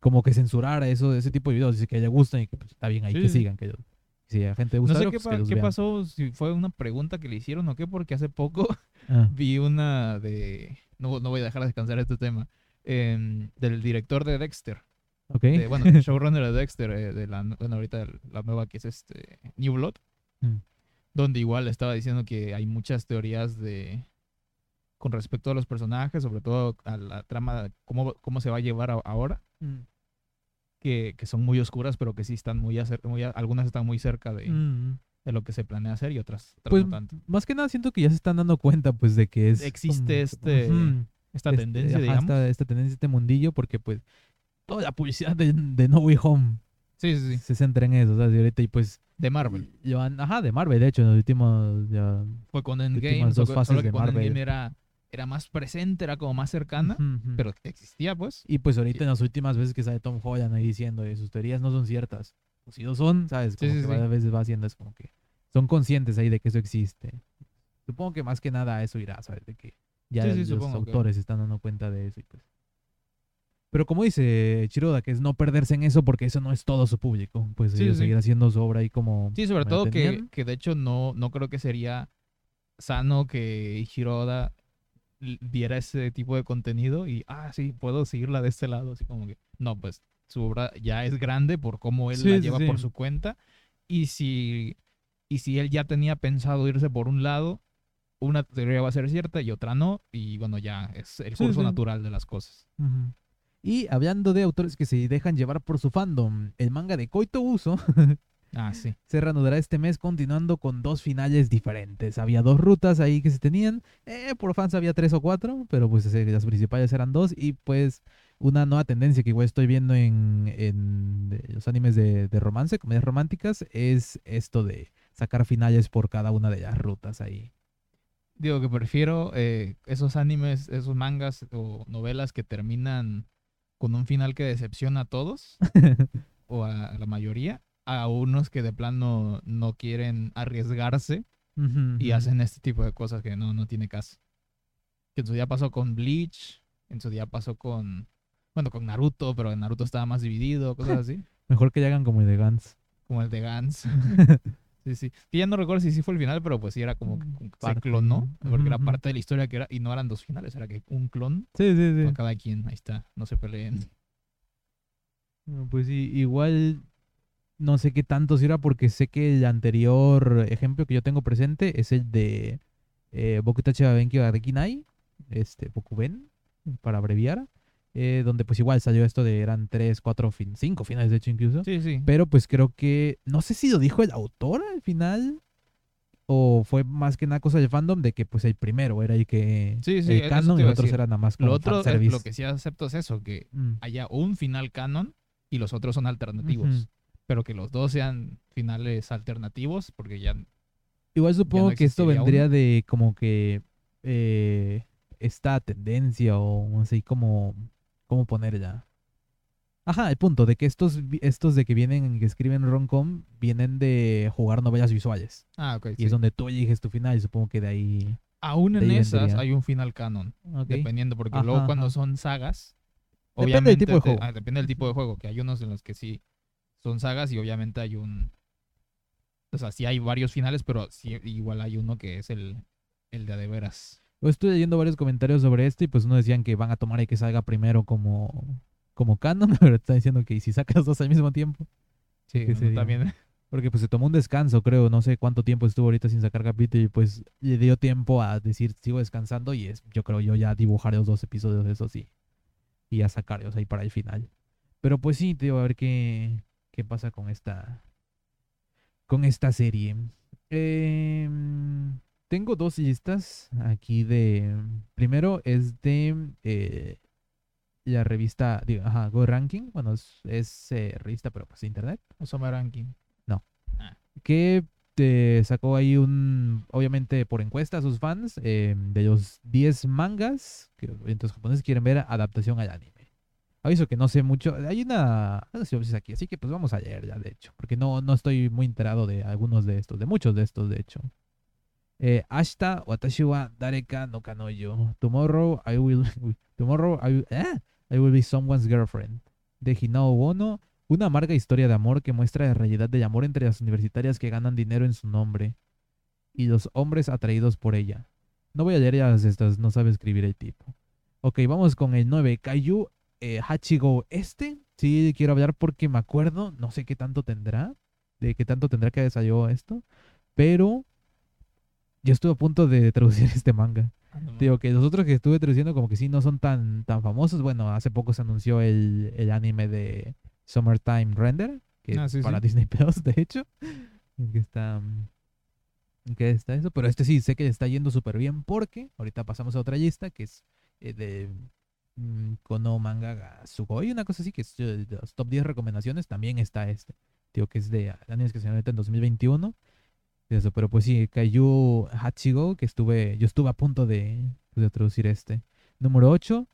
como que censurar eso, ese tipo de videos, dice que le gustan y que pues, está bien ahí Sí, que sí. sigan, que si a la gente le No sé qué, pues, pa- qué pasó, si fue una pregunta que le hicieron o qué, porque hace poco Ah, vi una de... No, no voy a dejar descansar este tema. em, del director de Dexter. ok. de- bueno, el showrunner de Dexter, eh, de la, bueno, ahorita la nueva que es este New Blood. Mm. Donde igual estaba diciendo que hay muchas teorías de... Con respecto a los personajes, sobre todo a la trama, cómo, cómo se va a llevar a- ahora, Mm. Que, que son muy oscuras, pero que sí están muy, acer- muy algunas están muy cerca de, Mm. de lo que se planea hacer y otras, otras Pues no tanto. más que nada siento que ya se están dando cuenta pues de que es Existe como- este- Ujú, Esta este, tendencia, ajá, digamos. Esta, esta tendencia, este mundillo, porque pues toda la publicidad de, de No Way Home Sí, sí, sí. se centra en eso, ¿sabes? Y ahorita, y pues, De Marvel. an- ajá, de Marvel, de hecho, en los últimos, ya... Fue con Endgame. dos Solo, fases de Marvel. Endgame era, era más presente, era como más cercana, Ujú, ujú. pero existía, pues. Y pues ahorita en las últimas veces que sale Tom Holland ahí diciendo que sus teorías no son ciertas. Pues si lo son, ¿sabes? Sí, Como sí, que sí. a veces va haciendo es como que son conscientes ahí de que eso existe. Supongo que más que nada a eso irá, ¿sabes? De que ya Sí, sí, los que- autores se están dando cuenta de eso y pues... Pero como dice Chiroda, que es no perderse en eso porque eso no es todo su público. Pues Sí, ellos sí. seguir haciendo su obra ahí como... Sí, sobre todo que, que de hecho no, no creo que sería sano que Hiroda viera ese tipo de contenido y, ah, sí, puedo seguirla de este lado. Así como que, no, pues su obra ya es grande por cómo él Sí, la lleva sí. por su cuenta. Y si, y si él ya tenía pensado irse por un lado, una teoría va a ser cierta y otra no. Y bueno, ya es el curso sí. natural de las cosas. Ujú. Y hablando de autores que se dejan llevar por su fandom, el manga de Koito Uso Ah, sí. se reanudará este mes continuando con dos finales diferentes. Había dos rutas ahí que se tenían. Eh, por fans había tres o cuatro, pero pues eh, las principales eran dos. Y pues una nueva tendencia que igual estoy viendo en, en los animes de, de romance, comedias románticas, es esto de sacar finales por cada una de las rutas ahí. Digo que prefiero eh, esos animes, esos mangas o novelas que terminan con un final que decepciona a todos o a la mayoría, a unos que de plano no quieren arriesgarse Ujú, y ujú. hacen este tipo de cosas que no, no tiene caso. Que en su día pasó con Bleach, en su día pasó con, bueno, con Naruto, pero en Naruto estaba más dividido, cosas así, Mejor que ya hagan como el de Gans. como el de Gans. Sí, sí. Que ya no recuerdo si sí fue el final, pero pues sí era como que que se clonó, porque era parte de la historia que era, y no eran dos finales, era que un clon Sí, sí, sí. con cada quien, ahí está, no se peleen. Pues sí, igual no sé qué tanto sirva porque sé que el anterior ejemplo que yo tengo presente es el de eh, Bokutachi wa Dekinai, este, Bokuben, para abreviar, eh, donde pues igual salió esto de eran tres, cuatro, fin cinco finales de hecho incluso, Sí, sí. pero pues creo que, no sé si lo dijo el autor al final o fue más que nada cosa del fandom de que pues el primero era el que Sí, sí, el canon y los otros eran nada más Lo como otro, es- fanservice. lo que sí acepto es eso, que Mm. haya un final canon y los otros son alternativos. Pero que los dos sean finales alternativos, porque ya Igual supongo no que esto vendría de como que eh, esta tendencia o así como cómo ponerla. Ajá, el punto de que estos estos de que vienen que escriben romcom vienen de jugar novelas visuales Ah, ok. y sí. es donde tú eliges tu final y supongo que de ahí Aún en ahí esas vendría. hay un final canon, dependiendo, porque Ajá, luego cuando ajá. son sagas, Depende del tipo de te- juego. ah, depende del tipo de juego, que hay unos en los que sí son sagas y obviamente hay un... O sea, sí hay varios finales, pero sí igual hay uno que es el, el de de veras. Estoy leyendo varios comentarios sobre esto y pues uno decían que van a tomar el que salga primero como como canon, pero están diciendo que ¿y si sacas dos al mismo tiempo. Sí, ¿Qué uno sería? también. Porque pues se tomó un descanso, creo, no sé cuánto tiempo estuvo ahorita sin sacar capítulo y pues le dio tiempo a decir sigo descansando y es, yo creo yo ya dibujaré los dos episodios de esos sí. Y a sacarlos ahí para el final. Pero pues sí, te digo, a ver qué, qué pasa con esta con esta serie. Em, tengo dos listas aquí de primero es de eh, la revista, digo, ajá, Go Ranking, bueno, es, es, eh, revista pero pues internet Osama Ranking. que te sacó ahí un, obviamente por encuesta a sus fans, eh, de los 10 mangas que los japoneses quieren ver adaptación al anime. Aviso que no sé mucho, hay una no sé aquí, así que pues vamos a leer ya de hecho, porque no, no estoy muy enterado de algunos de estos, de muchos de estos de hecho. Eh, wa dareka no kanoyo. Tomorrow I will tomorrow I, will- ah, I will be someone's girlfriend. De Hinao Bono, una amarga historia de amor que muestra la realidad del amor entre las universitarias que ganan dinero en su nombre y los hombres atraídos por ella. No voy a leer ya estas, no sabe escribir el tipo. Ok, vamos con el 9. Kaiju eh, Hachigo este. Sí, quiero hablar porque me acuerdo, no sé qué tanto tendrá, de qué tanto tendrá que salió esto, pero yo estuve a punto de traducir este manga. Digo que los otros que estuve traduciendo como que sí no son tan, tan famosos. Bueno, hace poco se anunció el, el anime de Summertime Render, que Ah, es sí, para sí. Disney Plus, de hecho. Que está, que está eso. Pero este sí sé que está yendo súper bien porque ahorita pasamos a otra lista que es eh, de Kono Manga ga Sugoi, una cosa así, que es de los top 10 recomendaciones, también está este. Digo que es de animes que se en 2021. Y Eso, pero pues sí, Kaiju Hachigo, que estuve, yo estuve a punto de, de traducir este. Número 8,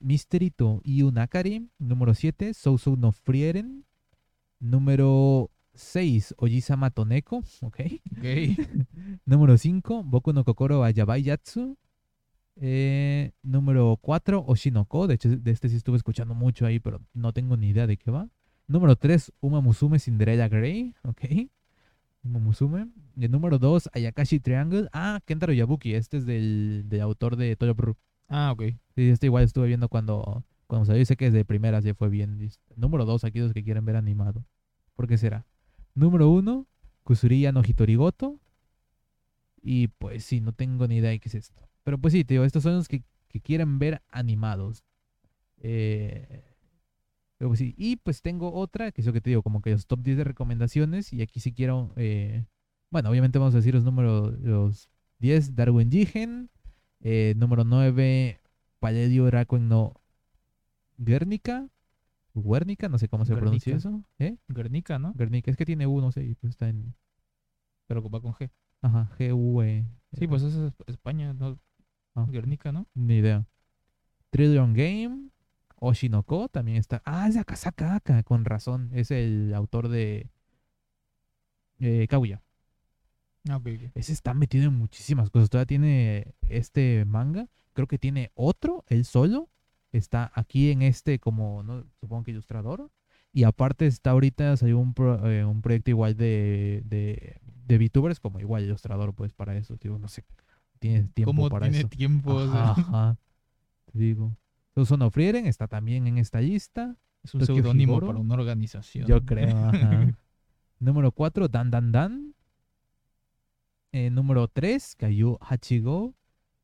Mystery to. Número 7, Sousou no Frieren. Número 6, Ojisama Toneko. Ok. Ok. Número 5, Boku no Kokoro Ayabai Yatsu. Eh, número 4, Oshinoko. De hecho, de este sí estuve escuchando mucho ahí, pero no tengo ni idea de qué va. Número 3, Uma Musume Cinderella Grey. Ok. Uma Musume. Y el número 2, Ayakashi Triangle. Ah, Kentaro Yabuki. Este es del, del autor de Toyo Brew. Ah, ok. Sí, este igual estuve viendo cuando, cuando salió. Sé que desde primeras ya fue bien. Número 2, aquí los que quieren ver animado. ¿Por qué será? Número 1, Kusuriya no Hitorigoto. Y pues sí, no tengo ni idea de qué es esto. Pero pues sí, te digo, estos son los que, que quieren ver animados. Eh, pero pues sí, Y pues tengo otra, que es lo que te digo, como que los top 10 de recomendaciones. Y aquí sí quiero. eh, bueno, obviamente vamos a decir los números. Los 10, Darwin Jigen. Eh, número 9, Paledio Rakuen no Guernica. Guernica, no sé cómo se pronuncia eso. ¿Eh? Guernica, ¿no? Guernica, es que tiene U, no sé, y pues está en. Pero va con G. Ajá, G-U-E. Sí, pues eso es España, ¿no? Ah. Guernica, ¿no? Ni idea. Trillion Game. Oshinoko también está. Ah, es de Akasaka Aka, con razón. Es el autor de. Eh, Kaguya. Ah, ok, ok. Ese está metido en muchísimas cosas. Todavía tiene este manga. Creo que tiene otro, él solo. Está aquí en este como, no, supongo que ilustrador. Y aparte está ahorita, salió un, pro- eh, un proyecto igual de, de, de VTubers, como igual ilustrador, pues para eso. Digo, no sé, tiene tiempo ¿Cómo para tiene eso. tiempo? Ajá, ajá. Te digo. Susono Frieren está también en esta lista. es un seudónimo para una organización. Yo creo, ajá. número 4, Dan Dan Dan. Eh, número 3, Kayu Hachigo.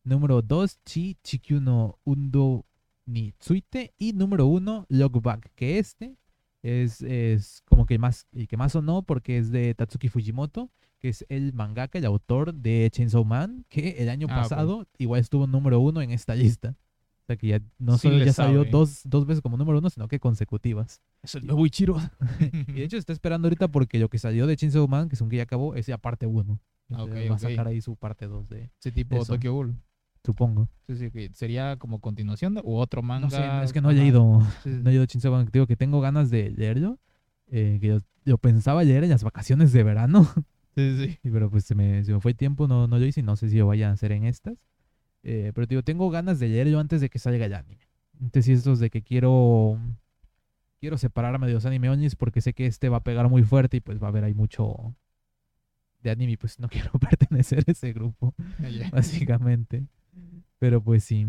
Número 2, Chi Chikyu no Undo ni Tsuite. Y número 1, Logback. Que este es, es como que más, el que más sonó porque es de Tatsuki Fujimoto, que es el mangaka, el autor de Chainsaw Man, que el año Ah, pasado igual estuvo número 1 en esta lista. O sea que ya no Sí solo ya salió sabe. dos, dos veces como número 1, sino que consecutivas. Es el nuevo Ichiro. Y de hecho está esperando ahorita porque lo que salió de Chainsaw Man, que es un que ya acabó, es ya parte 1. Ah, ok, va ok. a sacar ahí su parte 2 de, Ese tipo Eso. Tokyo Ghoul. supongo. Sí, sí, que sería como continuación de, u otro manga. No sé, es que no he leído, Sí, sí. no he leído Chainsaw Man, digo que tengo ganas de leerlo, eh, que yo, yo pensaba leer en las vacaciones de verano, Sí, sí. pero pues se me, se me fue el tiempo, no, no lo hice y no sé si lo vaya a hacer en estas. Eh, pero digo, tengo ganas de leerlo antes de que salga el anime. Entonces estos de que quiero quiero separarme de los anime onis porque sé que este va a pegar muy fuerte y pues va a haber ahí mucho de anime y pues no quiero pertenecer a ese grupo, ya. básicamente. Pero pues sí.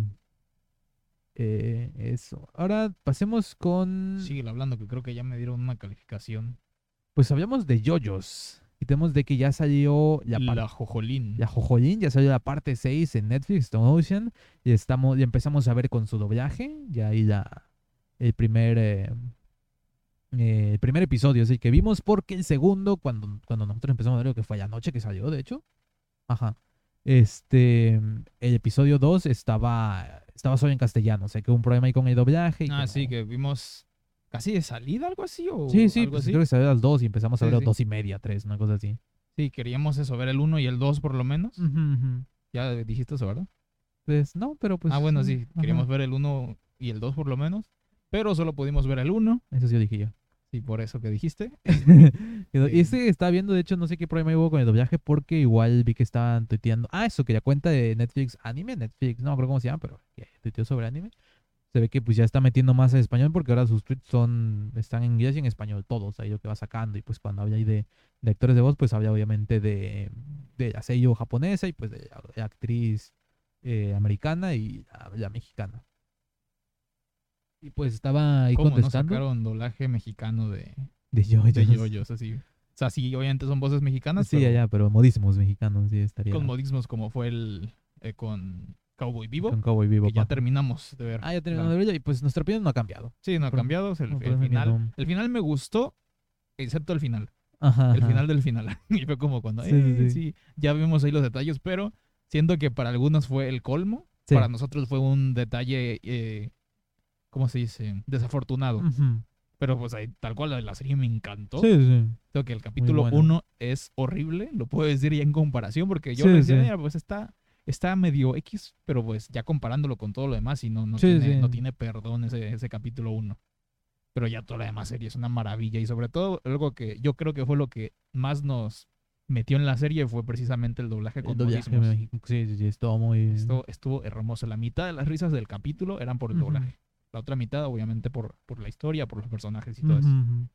Eh, eso. Ahora pasemos con... Síguelo hablando, que creo que ya me dieron una calificación. Pues hablamos de yoyos. Y tenemos de que ya salió la, La, Jojolín. la Jojolín, ya salió la parte 6 en Netflix, Stone Ocean. Y estamos, ya empezamos a ver con su doblaje. Ya ahí la, el primer... eh, eh, el primer episodio el que vimos porque el segundo, cuando, cuando nosotros empezamos a ver lo que fue anoche que salió, de hecho. Ajá. Este, el episodio 2 estaba, estaba solo en castellano, o sea que hubo un problema ahí con el doblaje. y Ah, como- sí, que vimos casi de salida, algo así. O Sí, sí, algo pues así. creo que salió a las 2 y empezamos a ver a sí. 2 y media, 3, una cosa así. Sí, queríamos eso, ver el 1 y el 2 por lo menos. Ya dijiste eso, ¿verdad? Pues no, pero pues... ah, bueno, sí, queríamos ver el 1 y el 2 por lo menos. Pero solo pudimos ver el 1. Eso sí lo dije yo. Sí, por eso que dijiste. y Sí. estaba viendo, de hecho, no sé qué problema hubo con el doblaje porque igual vi que estaban tuiteando. Ah, eso, que la cuenta de Netflix Anime, Netflix, no me acuerdo cómo se llama, pero que tuiteó sobre anime. Se ve que pues ya está metiendo más en español porque ahora sus tweets son, están en inglés y en español todos, ahí lo que va sacando. Y pues cuando habla ahí de, de actores de voz, pues habla obviamente de, de la sello japonesa y pues de la, actriz eh, americana y la, la mexicana. Y pues estaba ahí ¿Cómo no contestando. sacaron doblaje mexicano de, de yo, de yoyos así? O sea, sí, obviamente son voces mexicanas, Sí, pero ya, pero modísimos mexicanos, sí, estaría. con modismos como fue el eh, con Cowboy Vivo, con Cowboy Vivo. que ya terminamos de ver. Ah, ya terminamos de verlo y pues nuestra opinión no ha cambiado. Sí, no ha Por- cambiado. El, no, final, no. el final me gustó, excepto el final. Ajá. El ajá. final del final. y fue como cuando, Sí, sí, "Eh, sí. sí, ya vimos ahí los detalles, pero siento que para algunos fue el colmo. Sí. para nosotros fue un detalle, eh, ¿cómo se dice? Desafortunado. Pero pues ahí, tal cual la, serie me encantó. Sí, sí. Creo que el capítulo bueno. 1 es horrible, lo puedo decir ya en comparación, porque yo Sí, decía, sí. "Mira, pues está, está medio X, pero pues ya comparándolo con todo lo demás, y no, no, Sí, tiene, sí. no tiene perdón ese, ese capítulo 1. Pero ya toda la demás serie es una maravilla, y sobre todo algo que yo creo que fue lo que más nos metió en la serie fue precisamente el doblaje con El doblaje modismos. Sí, sí, sí, estuvo muy... Esto estuvo hermoso. La mitad de las risas del capítulo eran por el doblaje. La otra mitad, obviamente, por, por la historia, por los personajes y todo eso. Ujú, ujú.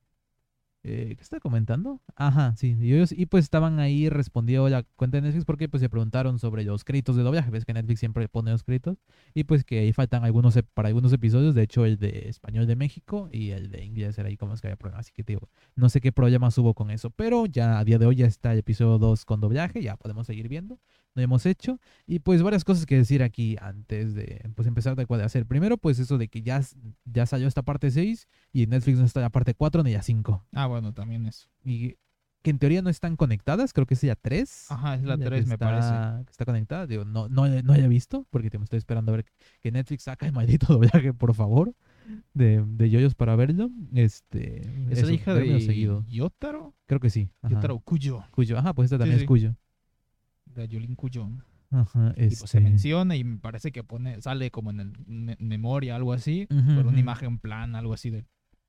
Eh, ¿Qué está comentando? Ajá, sí. Y, ellos, y pues estaban ahí respondiendo la cuenta de Netflix porque pues se preguntaron sobre los créditos de doblaje. Ves que Netflix siempre pone los créditos. Y pues que ahí faltan algunos para algunos episodios. De hecho, el de español de México y el de inglés era ahí como es que había problemas. Así que digo, no sé qué problemas hubo con eso. Pero ya a día de hoy ya está el episodio 2 con doblaje. Ya podemos seguir viendo. Lo hemos hecho. Y pues varias cosas que decir aquí antes de pues empezar de cuál hacer. Primero, pues eso de que ya, ya salió esta parte 6 y en Netflix no está la parte 4 ni la 5. Ah, bueno, también eso. Y que en teoría no están conectadas, creo que es ya 3. Ajá, es la que 3, me parece. está- que está conectada. Digo, no, no, no haya visto, porque te- me estoy esperando a ver que Netflix saca el maldito doblaje, por favor, de, de Yoyos para verlo. Este, ¿Es la hija de. Yotaro? Creo que sí. Ajá. Yotaro Kuyo. Cuyo. Ajá, pues esta Sí, también sí. es Cuyo. De Yolin Kuyo. Ajá, pues se este, menciona y me parece que pone, sale como en el me- memoria, algo así, Ujú, por ujú. una imagen plan, algo así de.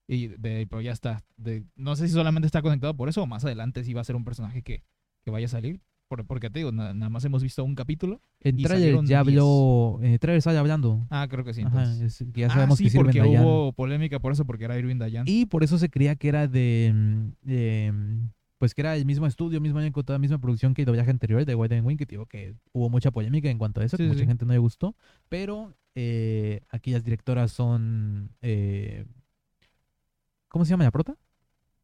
Y de, pero ya está. De, no sé si solamente está conectado por eso o más adelante sí va a ser un personaje que, que vaya a salir. Por- porque te digo, na- nada más hemos visto un capítulo. En trailer ya 10. habló. En el trailer sale hablando. Ah, creo que sí. Ajá, es- ya Ah, sabemos sí, que porque hubo polémica por eso, porque era Irving Dayan. Y por eso se creía que era de. mm, de, mm, pues que era el mismo estudio, mismo año, con toda la misma producción que el doblaje anterior de White and Wing, que digo que hubo mucha polémica en cuanto a eso, Sí, que sí, mucha sí. gente no le gustó. Pero eh, aquí las directoras son. eh, ¿Cómo se llama la prota?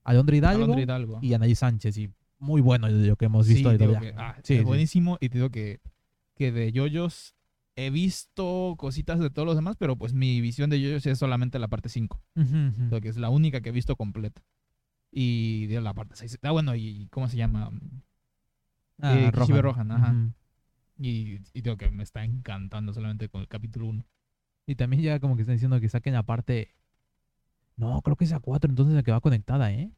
Alondra Hidalgo Alondra Hidalgo. y Anaí Sánchez. Y muy bueno lo que hemos Sí, visto de digo doblaje. que, ah, Sí, es sí. buenísimo. Y te digo que, que de yoyos he visto cositas de todos los demás, pero pues mi visión de yoyos es solamente la parte 5. Ujú, ujú. Creo que es la única que he visto completa. Y de la parte 6. Ah, bueno, y ¿cómo se llama? Ah, eh, Rohan. Rohan, ajá. Y, y digo que me está encantando solamente con el capítulo 1. Y también ya como que están diciendo que saquen la parte. No, creo que es a 4, entonces la que va conectada, ¿eh?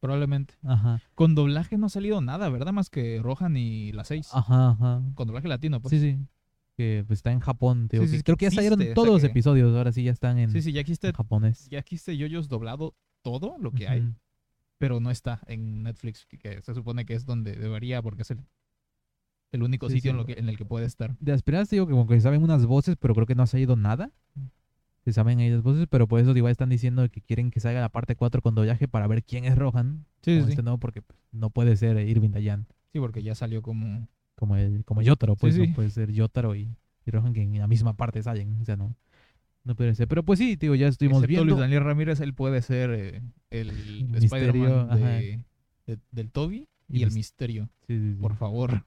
Probablemente. Ajá. Con doblaje no ha salido nada, ¿verdad? Más que Rohan y la 6. Ajá, ajá. Con doblaje latino, pues. Sí, sí. Que pues, está en Japón, tío. Sí, sí, que creo que ya salieron o todos sea los episodios, ahora sí ya están en, Sí, sí, ya existe, en japonés. ya existe yoyos doblado todo lo que hay. Pero no está en Netflix, que- se supone que es donde debería, porque es el, el único Sí, sitio sí. en, lo que, en el que puede estar. De te digo que como que saben unas voces, pero creo que no ha salido nada. Se saben ahí las voces, pero por eso igual están diciendo que quieren que salga la parte 4 con doblaje para ver quién es Rohan. Sí, como este nuevo, porque pues, no puede ser Irving Dayan. Sí, porque ya salió como... Como el, como Yotaro, pues sí. no puede ser Yotaro y, y Rohan que en la misma parte salen. O sea, no. No puede ser. Pero pues sí, digo, ya estuvimos Excepto viendo. Luis Daniel Ramírez, él puede ser eh, el Misterio, Spider-Man ajá. de- de- del Toby y, Y el mis- Misterio, Sí, sí, sí. por favor.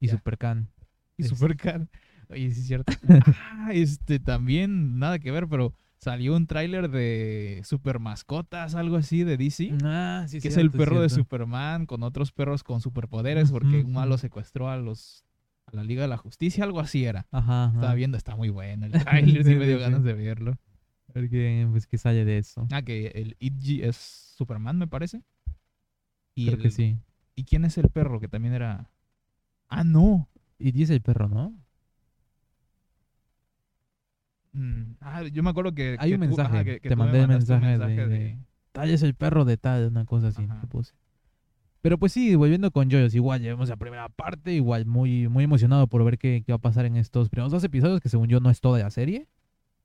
Y ya. Supercan. Y Es- Supercar. Oye, sí es cierto. ah, este también, nada que ver, pero salió un tráiler de Super Mascotas, algo así, de DC. Ah, sí, que es el perro de. Superman con otros perros con superpoderes porque un malo secuestró a los a la Liga de la Justicia, algo así era. Ajá, ajá. Estaba viendo, está muy bueno el trailer, sí Sí, me dio sí, ganas de verlo. A ver qué, pues, qué sale de eso. Ah, que el Itzy es Superman, me parece. Y Creo que sí. ¿Y quién es el perro que también era? Ah, no. Y dice el perro, ¿no? Mm, ah, yo me acuerdo que Hay que un tú- mensaje, ajá, que- que te mandé el mensaje de- de- Tal es el perro de tal, una cosa así que puse. Pero pues sí, volviendo con Joyos, igual llevamos la primera parte, igual muy, muy emocionado por ver qué, qué va a pasar en estos primeros dos episodios, que según yo no es toda la serie.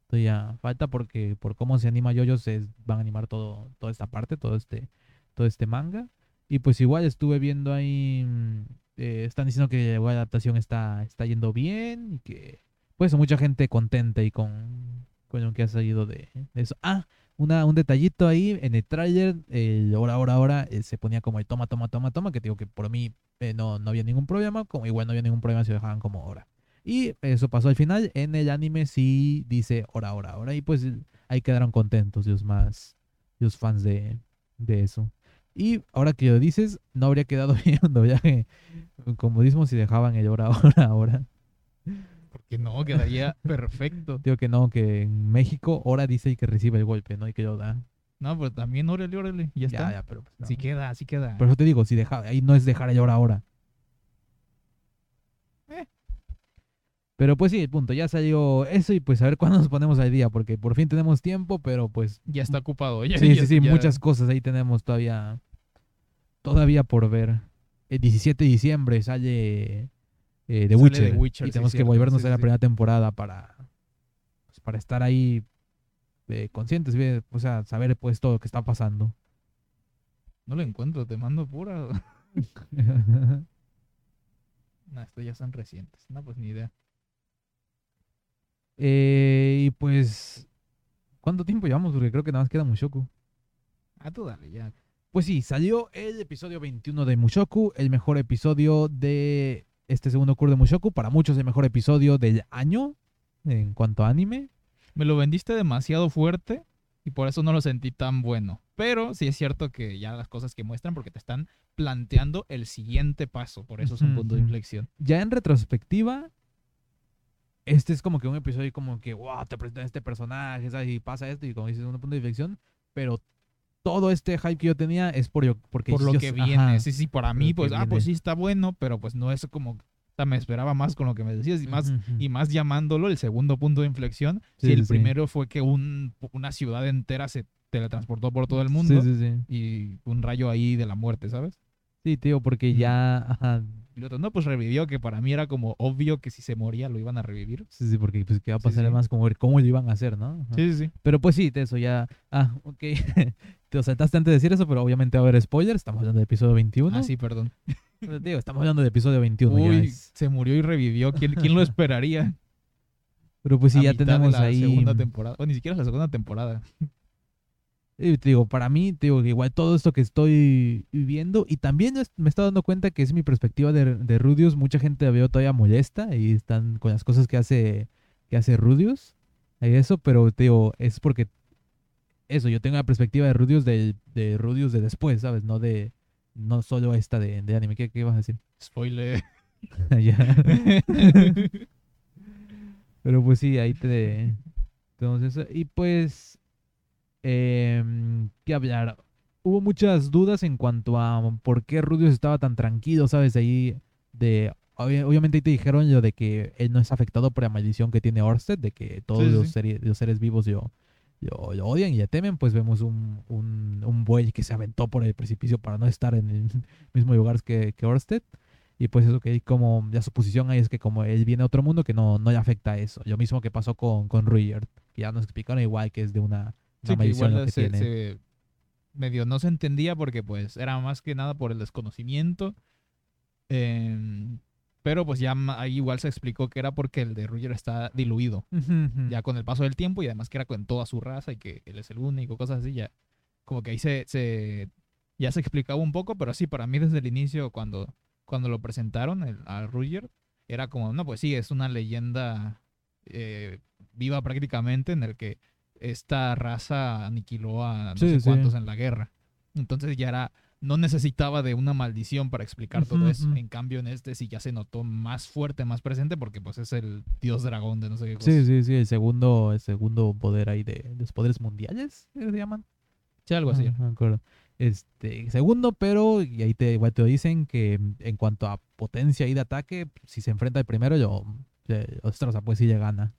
Todavía falta porque por cómo se anima Joyos se van a animar todo, toda esta parte, todo este, todo este manga. Y pues igual estuve viendo ahí, mm, eh, están diciendo que la adaptación está, está yendo bien y que pues mucha gente contenta y con, con lo que ha salido de, de eso. Ah, un detallito ahí en el tráiler, el hora, hora, hora, eh, se ponía como el toma, toma, toma, toma, que digo que por mí eh, no, no había ningún problema, como igual no había ningún problema si lo dejaban como hora. Y eso pasó al final, en el anime sí dice hora, hora, hora, y pues ahí quedaron contentos los más, los fans de, de eso. Y ahora que lo dices, no habría quedado bien un doblaje con modismo si dejaban el hora, hora, hora. ¿Por Que no, quedaría perfecto. Digo que no, que en México Hora dice que recibe el golpe, ¿no? Y que yo da. No, pero también órale, órale. Ya está. ya, pero pues, no. Así queda, así queda. Por eso te digo, si deja, ahí no es dejar a Hora ahora. Eh. Pero pues sí, el punto, ya salió eso y pues a ver cuándo nos ponemos al día, porque por fin tenemos tiempo, pero pues Ya está ocupado. Ya, sí, ya- sí, sí, ya- muchas cosas ahí tenemos todavía, todavía por ver. El 17 de diciembre sale eh, The, Witcher, The Witcher, y sí, tenemos que volvernos sí, a la sí. primera temporada para, pues, para estar ahí eh, conscientes, ve, o sea, saber pues todo lo que está pasando. No lo encuentro, te mando pura. no, estos ya son recientes. No, pues ni idea. Eh, y pues, ¿cuánto tiempo llevamos? Porque creo que nada más queda Mushoku. Ah, tú dale, ya. Pues sí, salió el episodio 21 de Mushoku, el mejor episodio de este segundo curso de Mushoku. Para muchos el mejor episodio del año en cuanto a anime. Me lo vendiste demasiado fuerte y por eso no lo sentí tan bueno. Pero sí es cierto que ya las cosas que muestran, porque te están planteando el siguiente paso. Por eso es un punto de inflexión. Ya en retrospectiva, este es como que un episodio como que, wow, te presentan este personaje, ¿sabes? Y pasa esto y como dices, un punto de inflexión. Pero todo este hype que yo tenía es por, yo- porque Por lo yo- que ajá. viene. Sí, sí, para mí, pues, ah, viene. pues sí está bueno, pero pues no es como. O sea, me esperaba más con lo que me decías y más, y más llamándolo el segundo punto de inflexión. Sí, si el sí, primero fue que un, una ciudad entera se teletransportó por todo el mundo Sí, sí, sí. y un rayo ahí de la muerte, ¿sabes? Sí, tío, porque ya, ajá, No, pues revivió, que para mí era como obvio que si se moría lo iban a revivir. sí, sí, porque pues qué va a pasar sí. más como ver cómo lo iban a hacer, ¿no? Ajá. Sí, sí, sí. Pero pues sí, de eso ya. Ah, ok. Te saltaste antes de decir eso, pero obviamente va a haber spoilers. Estamos hablando del episodio 21. Ah, sí, perdón. Digo, estamos hablando del episodio 21. ya Uy, es- se murió y revivió. ¿Quién, quién lo esperaría? Pero pues sí, A ya mitad de tenemos la ahí. segunda temporada. Bueno, ni siquiera es la segunda temporada. Y te digo, para mí, te digo igual todo esto que estoy viviendo, y también es- me estado dando cuenta que es mi perspectiva de, de Rudius, mucha gente la veo todavía molesta y están con las cosas que hace, que hace Rudius, y eso, pero te digo, es porque eso, yo tengo la perspectiva de Rudius de, de Rudius de después, ¿sabes? No de, no solo esta de, de anime, ¿qué, qué vas a decir? Spoiler. Pero pues sí, ahí te eso. Y pues, em, ¿qué hablar? Hubo muchas dudas en cuanto a por qué Rudius estaba tan tranquilo, ¿sabes? Ahí de... obvi- Obviamente ahí te dijeron lo de que él no es afectado por la maldición que tiene Orsted, de que todos Sí, los, sí. seri- los seres vivos lo, lo- lo odian y le temen. Pues vemos un, un, un buey que se aventó por el precipicio para no estar en el mismo lugar que, que Orsted. Y pues eso que hay como, la suposición ahí es que como él viene a otro mundo que no, no le afecta a eso. Lo mismo que pasó con, con que ya nos explicaron igual que es de una Sí, que lo igual que se, tiene. se- medio no se entendía porque pues era más que nada por el desconocimiento. Em, pero pues ya ahí igual se explicó que era porque el de Ruger está diluido. Ya con el paso del tiempo y además que era con toda su raza y que él es el único, cosas así, ya. Como que ahí se, se ya se explicaba un poco, pero sí, para mí desde el inicio cuando, cuando lo presentaron el, a era como, no, pues sí, es una leyenda eh, viva prácticamente en el que esta raza aniquiló a no Sí, sé sí. cuántos en la guerra. Entonces ya era, no necesitaba de una maldición para explicar todo eso. En cambio en este sí ya se notó más fuerte, más presente porque pues es el dios dragón de no sé qué cosa. Sí, sí, sí, el segundo, el segundo poder ahí de los poderes mundiales, ¿qué se llaman? Sí, algo así. No me acuerdo. Este, segundo, pero, y ahí te, igual te dicen que en cuanto a potencia y de ataque, si se enfrenta al primero, yo, eh, ostras, pues sí le gana.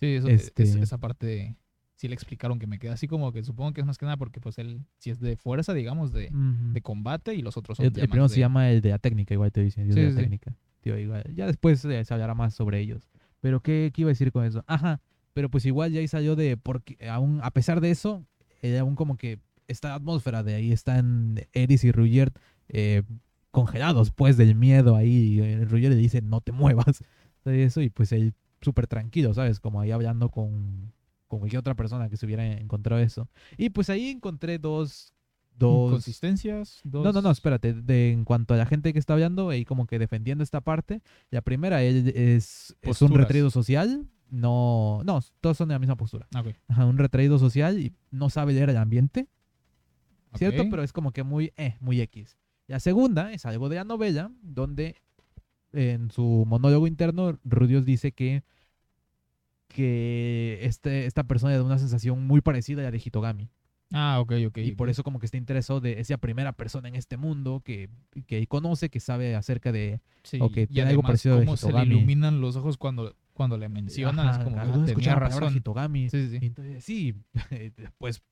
Sí, eso, Este- es- esa parte sí le explicaron que me queda así como que supongo que es más que nada porque pues él sí es de fuerza, digamos, de, Ujú. de combate y los otros son El, el primero de- se llama el de la técnica, igual te dicen, Dios Sí, de la sí, técnica. Tío, igual. Ya después eh, se hablará más sobre ellos. Pero ¿qué, qué iba a decir con eso? Ajá, pero pues igual ya ahí salió de, porque aún, a pesar de eso, eh, aún como que esta atmósfera de ahí están Eris y Ruggert eh, congelados pues del miedo ahí. Y eh, Ruggert le dice, no te muevas. de eso y pues él súper tranquilo, ¿sabes? Como ahí hablando con, con cualquier otra persona que se hubiera encontrado eso. Y pues ahí encontré dos... Dos, consistencias. no, no, no, dos- espérate. De, en cuanto a la gente que está hablando y como que defendiendo esta parte, la primera es, es un retraído social. No, no, todos son de la misma postura. Ah, ok, Ajá, un retraído social y no sabe leer el ambiente, ¿cierto? ok. Pero es como que muy, eh, muy X. La segunda es algo de la novela, donde en su monólogo interno, Rudios dice que que este, esta persona le da una sensación muy parecida a la de Hitogami. Ah, ok, ok. Y por eso como que está interesado de esa primera persona en este mundo que, que conoce, que sabe acerca de... Sí, y tiene algo parecido de cómo se le Hitogami. iluminan los ojos cuando, cuando le mencionan. Ajá, es como, ¿alguna ah, tenía razón. Hitogami? Sí, sí, Y sí. entonces, sí, después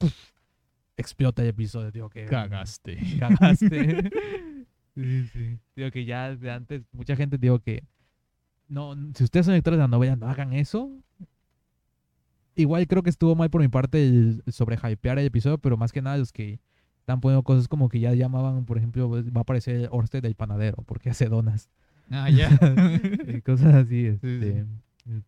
explota el episodio, digo que... Cagaste. Cagaste. sí, sí. Digo que ya de antes, mucha gente digo que... No, si ustedes son lectores de la novela, no hagan eso. Igual creo que estuvo mal por mi parte el sobre hypear el episodio, pero más que nada los que están poniendo cosas como que ya llamaban, por ejemplo, va a aparecer Orsted del panadero, porque hace donas. Ah, ya. y cosas así, sí. este,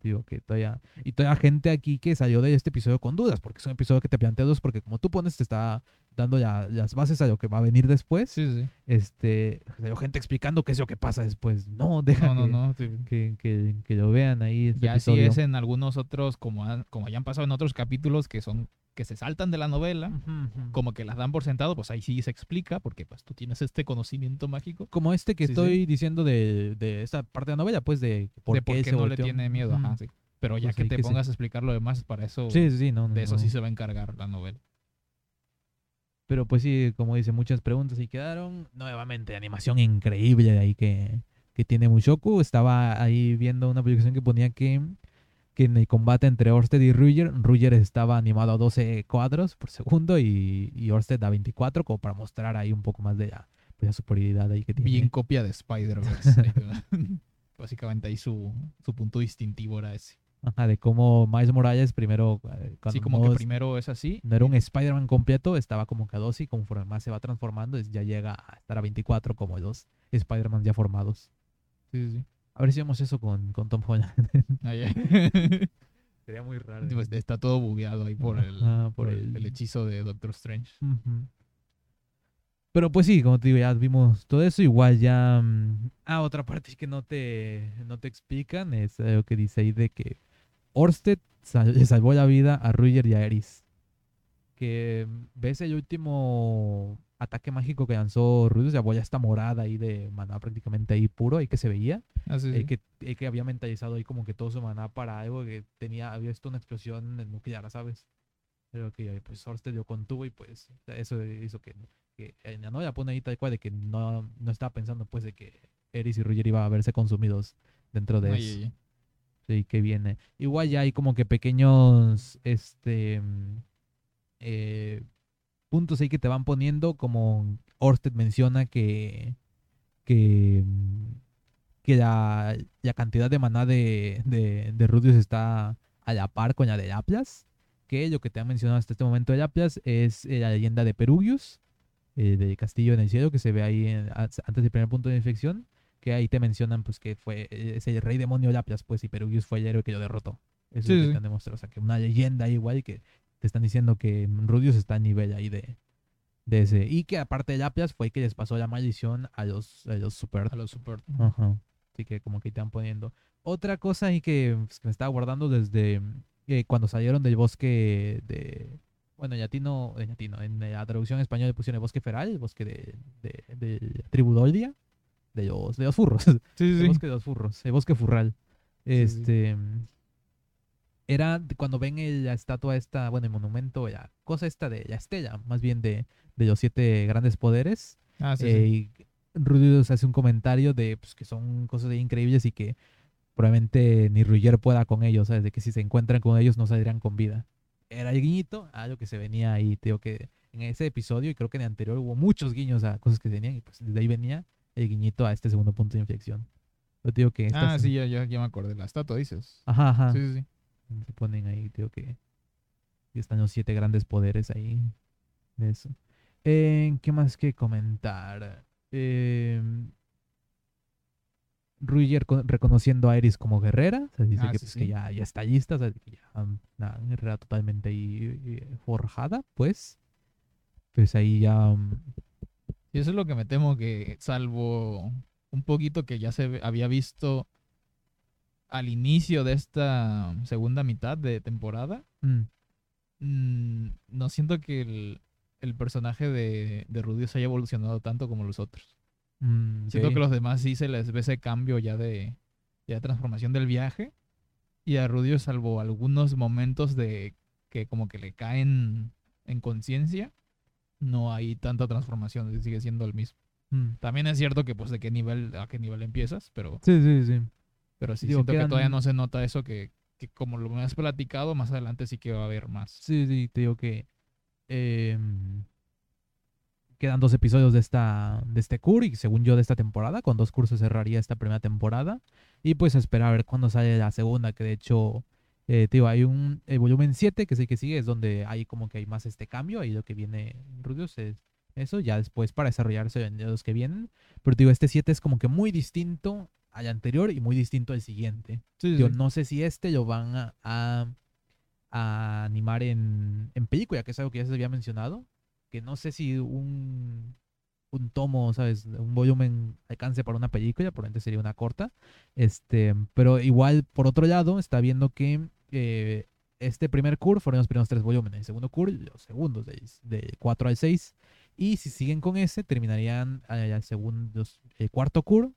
digo que todavía, y todavía gente aquí que salió de este episodio con dudas, porque es un episodio que te plantea dudas, porque como tú pones, te está dando ya las bases a lo que va a venir después, sí, sí. este, gente explicando qué es lo que pasa después, no, deja No, no, que, no. sí. Que, que- que lo vean ahí, este Ya sí episodio. es en algunos otros, como, han- como hayan pasado en otros capítulos que son que se saltan de la novela, Ujú, ujú. como que las dan por sentado, pues ahí sí se explica, porque pues tú tienes este conocimiento mágico Como este que Sí, sí. estoy diciendo de, de esta parte de la novela, pues de por de qué, por qué no le volteó. tiene miedo. Ujú. Ajá, sí. Pero ya Pues que te que pongas a explicar lo demás, para eso, Sí, sí, sí, no, no, de eso no. sí se va a encargar la novela. Pero pues sí, como dice, muchas preguntas ahí quedaron. Nuevamente, animación increíble de ahí que, que tiene Mushoku. Estaba ahí viendo una publicación que ponía que, que en el combate entre Orsted y Ruger, Ruger estaba animado a 12 cuadros por segundo y, y Orsted a 24, como para mostrar ahí un poco más de la, pues, la superioridad ahí que tiene. Bien copia de Spider-Verse. Básicamente ahí su, su punto distintivo era ese. Ajá, de cómo Miles Morales primero, eh, cuando Así como que primero es así. no era un Spider-Man completo, estaba como que a 12 y conforme más se va transformando, es- ya llega a estar a 24 como los Spider-Man ya formados. Sí, sí, sí. A ver si vemos eso con, con Tom Holland. Ah. Sería muy raro. Pues está todo bugueado ahí por el, por por el, el- hechizo de Doctor Strange. Pero pues sí, como te digo, ya vimos todo eso. Igual ya... mm, Ah, otra parte que no te, no te explican es lo que dice ahí de que Orsted sal- le salvó la vida a Ruger y a Eris. Que ves el último ataque mágico que lanzó Ruger, la boya está morada ahí de maná prácticamente ahí puro, ahí que se veía. Ah, sí, el sí. que, el que había mentalizado ahí como que todo su maná para algo que tenía, había visto una explosión nuclear, ¿sabes? Pero que pues Orsted lo contuvo y pues eso hizo que, que en la novela pone ahí tal cual de que no, no estaba pensando pues de que Eris y Ruger iban a verse consumidos dentro de Ay, eso. Ay. Sí, que viene. Igual ya hay como que pequeños este mm, eh, puntos ahí que te van poniendo, como Orsted menciona que que, mm, que la, la cantidad de maná de, de, de Rudius está a la par con la de Laplace, que lo que te han mencionado hasta este momento de Laplace es eh, la leyenda de Perugius, eh, del castillo en el cielo, que se ve ahí antes del primer punto de inflexión, que ahí te mencionan pues que fue eh, es el rey demonio Laplace, pues, y Perugius fue el héroe que lo derrotó. Eso Sí, es lo que te han demostrado. O sea, que una leyenda ahí igual que te están diciendo que Rudius está a nivel ahí de, de ese. Y que aparte de Laplace fue el que les pasó la maldición a los, a los super A los super. Ajá. Así que como que te van poniendo. Otra cosa ahí que, pues, que me estaba guardando desde eh, cuando salieron del bosque de... Bueno, en latino, en latino, en la traducción española le pusieron el bosque feral, el bosque de, de, de la tribu Doldia, de los, de los furros. Sí, El sí. bosque de los furros, el bosque furral. Sí, sí. Este... Era de cuando ven el- la estatua esta, bueno, el monumento, la cosa esta de la estela, más bien de, de los siete grandes poderes. Ah, sí, sí. Eh, y Rudius hace un comentario de pues, que son cosas increíbles y que probablemente ni Ruger pueda con ellos, ¿sabes? De que si se encuentran con ellos no saldrían con vida. Era el guiñito a lo que se venía ahí, digo que en ese episodio y creo que en el anterior hubo muchos guiños a cosas que tenían y pues desde ahí venía el guiñito a este segundo punto de inflexión. Yo te digo que. Ah, sí, ya, ya, ya me acordé. La estatua, dices. Ajá, ajá. Sí, sí, sí. Se ponen ahí, te digo que están los siete grandes poderes ahí de eso. Eh, ¿Qué más que comentar? Eh, Ruger co- reconociendo a Iris como guerrera, o sea, dice Ah, que, sí, pues, sí. que ya, ya está lista, o sea, que ya una guerrera totalmente ahí, eh, forjada, pues. Pues ahí ya... Y eso es lo que me temo que, salvo un poquito que ya se había visto al inicio de esta segunda mitad de temporada, mm, mm, no siento que el, el personaje de, de Rudius haya evolucionado tanto como los otros. mm, Siento que los demás sí se les ve ese cambio ya de, ya transformación del viaje. Y a Rudio, salvo algunos momentos de que como que le caen en conciencia, no hay tanta transformación, sigue siendo el mismo. Mm. También es cierto que pues de qué nivel a qué nivel empiezas, pero Sí, sí, sí. pero sí Digo, siento que todavía no se nota eso que, que como lo me has platicado, más adelante sí que va a haber más. Sí, sí, te digo que em, quedan dos episodios de esta de este cur y según yo de esta temporada, con dos cursos cerraría esta primera temporada y pues esperar a ver cuándo sale la segunda, que de hecho eh, te digo, hay un el volumen 7 que es el que sigue, es donde hay como que hay más este cambio, ahí lo que viene Rudios es eso, ya después para desarrollarse en los que vienen, pero te digo, este 7 es como que muy distinto al anterior y muy distinto al siguiente. Sí, Yo no sé si este lo van a, a- a animar en, en película, que es algo que ya se había mencionado. Que no sé si un, un tomo, ¿sabes? Un volumen alcance para una película, probablemente sería una corta. Este, pero igual, por otro lado, está viendo que eh, este primer cur fueron los primeros tres volúmenes. El segundo cur, los segundos, de, de 4 al 6. Y si siguen con ese, terminarían el, segundo, el cuarto cur.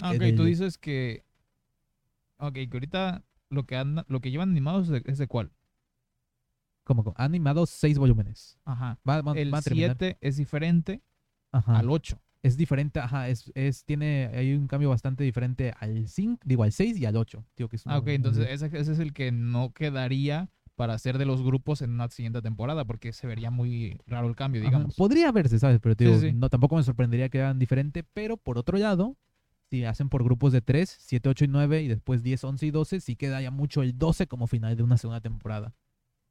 Ah, eh, ok, del- tú dices que. Ok, que ahorita lo que, anda, lo que llevan animados es de, es de cuál. Como con- animados seis volúmenes. Ajá. Va, va- El va a terminar. 7 es diferente Ajá. al 8. Es diferente, ajá, es, es, tiene, hay un cambio bastante diferente al 5, digo, al 6 y al 8. Digo que es Ah, ok, entonces ese, ese es el que no quedaría para ser de los grupos en una siguiente temporada, porque se vería muy raro el cambio, Ajá, digamos. Podría verse, ¿sabes? Pero te Sí, digo, sí, sí. no, tampoco me sorprendería que hagan diferente, pero por otro lado, si hacen por grupos de 3, 7, 8 y 9 y después 10, 11 y 12, sí queda ya mucho el 12 como final de una segunda temporada.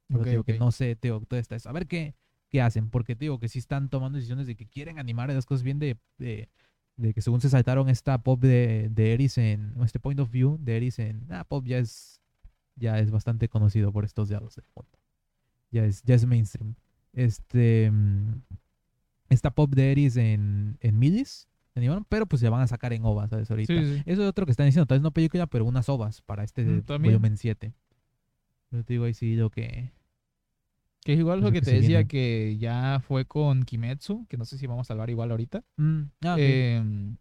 Pero digo que no sé, te digo, todo está eso. A ver qué, qué hacen, porque te digo que sí están tomando decisiones de que quieren animar las cosas bien de, de, de que según se saltaron esta pop de, de Eris en, este point of view de Eris en, ah, pop ya es, ya es bastante conocido por estos lados del mundo. Ya es, ya es mainstream. Este, mm, esta pop de Eris en, en Milis, animaron, pero pues ya van a sacar en OVA, ¿sabes? Ahorita. Sí, sí. Eso es otro que están diciendo, tal vez no película, pero unas ovas para este Mm, volumen 7. Yo te digo ahí sí lo que... Que es igual lo que te decía que ya fue con Kimetsu, que no sé si vamos a hablar igual ahorita. Mm, ah, ok. Em,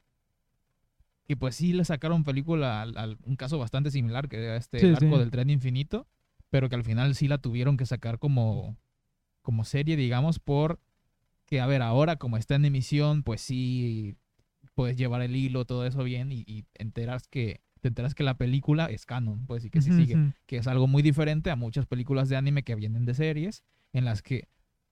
y pues sí le sacaron película al, al- un caso bastante similar, que era este Sí, arco sí. del tren infinito, pero que al final sí la tuvieron que sacar como, como serie, digamos, por que, a ver, ahora como está en emisión, pues sí puedes llevar el hilo, todo eso bien, y, y enteras que, te enteras que la película es canon, pues, y que sí Ujú, sigue ujú. que es algo muy diferente a muchas películas de anime que vienen de series, en las que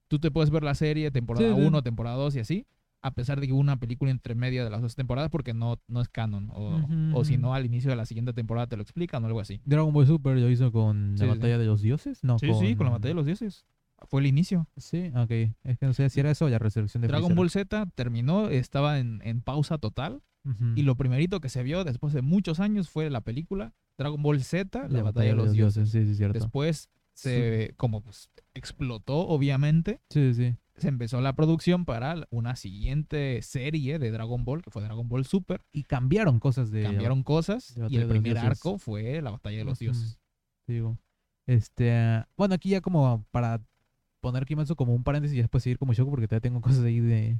tú te puedes ver la serie temporada Sí, sí. 1, temporada 2 y así, a pesar de que hubo una película entre media de las dos temporadas porque no, no es canon, o, o si no, al inicio de la siguiente temporada te lo explican o algo así. Dragon Ball Super lo hizo con Sí, la batalla de los dioses, no Sí, sí, con la batalla de los dioses. Fue el inicio. Sí, ok. Es que no sé si era eso o la resurrección de Dragon Freezer. Ball Z terminó, estaba en, en pausa total, Ujú. y lo primerito que se vio después de muchos años fue la película Dragon Ball Z, la, batalla de los dioses. Sí, sí, cierto. Después se, como pues, explotó, obviamente, Sí, sí. se empezó la producción para una siguiente serie de Dragon Ball, que fue Dragon Ball Super. Y cambiaron cosas de... Cambiaron cosas de y el primer Dioses. arco fue la Batalla de los. Dioses. Digo. Este, bueno, aquí ya como para poner Kimetsu como un paréntesis y después seguir como Shoku porque todavía tengo cosas ahí de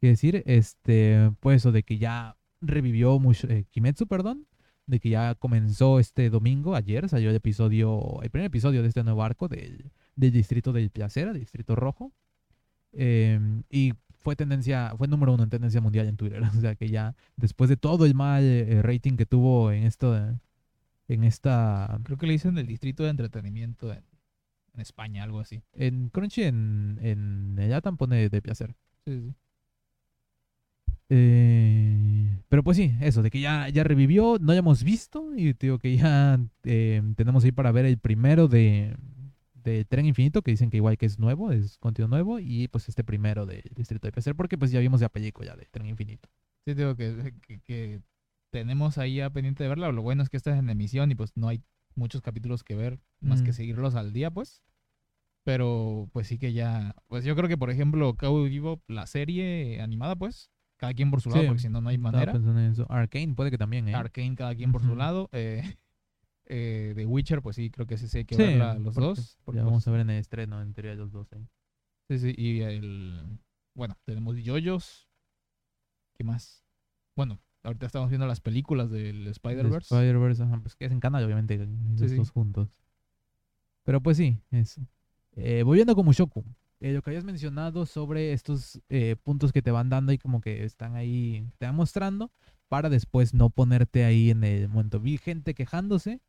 que decir. Este, pues eso de que ya revivió mucho, eh, Kimetsu, perdón, de que ya comenzó este domingo, ayer salió el episodio, el primer episodio de este nuevo arco del, del distrito del Placer, del distrito rojo. Em, y fue tendencia, fue número uno en tendencia mundial en Twitter. O sea que ya después de todo el mal eh, rating que tuvo en esto, en esta Creo que le dicen el distrito de entretenimiento en, en España, algo así. En Crunchy, en, en el Latam pone de placer. Sí, sí. Eh, pero pues sí, eso, de que ya, ya revivió, no hayamos visto. Y digo que ya eh, tenemos ahí para ver el primero de, de Tren Infinito, que dicen que igual que es nuevo, es contenido nuevo. Y pues este primero de Distrito de Placer, porque pues ya vimos la película de Tren Infinito. Sí, digo que, que, que tenemos ahí a pendiente de verla. Lo bueno es que esta es en emisión y pues no hay muchos capítulos que ver, más que Mm. seguirlos al día, pues. Pero pues sí que ya, pues yo creo que por ejemplo Cowboy Vivo, la serie animada, pues, cada quien por su lado, Sí, porque si no, no hay manera. Arcane puede que también, ¿eh? Arcane cada quien por su lado. Eh, eh, The Witcher, pues sí, creo que sí, sí hay que Sí, verla los porque dos. porque, Ya pues, vamos a ver en el estreno, en teoría los dos. ¿eh? Sí, sí, y el... Bueno, tenemos yoyos. ¿Qué más? Bueno, ahorita estamos viendo las películas del Spider-Verse. Spider-Verse, ajá, pues que es en Canadá, obviamente, los sí. dos juntos. Pero pues sí, eso. Eh, volviendo con Mushoku, eh, lo que habías mencionado sobre estos eh, puntos que te van dando y como que están ahí, te van mostrando, para después no ponerte ahí en el momento. Vi gente quejándose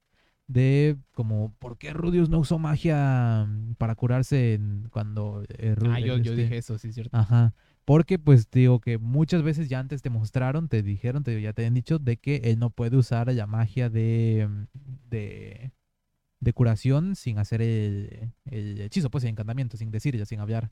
de como, ¿por qué Rudius no usó magia para curarse en- cuando... eh, Ru- ah, yo, yo este- dije eso, sí, cierto. Ajá. Porque pues digo que muchas veces ya antes te mostraron, te dijeron, te, ya te habían dicho de que él no puede usar la magia de, de, de curación sin hacer el, el hechizo, pues el encantamiento, sin decir ya, sin hablar.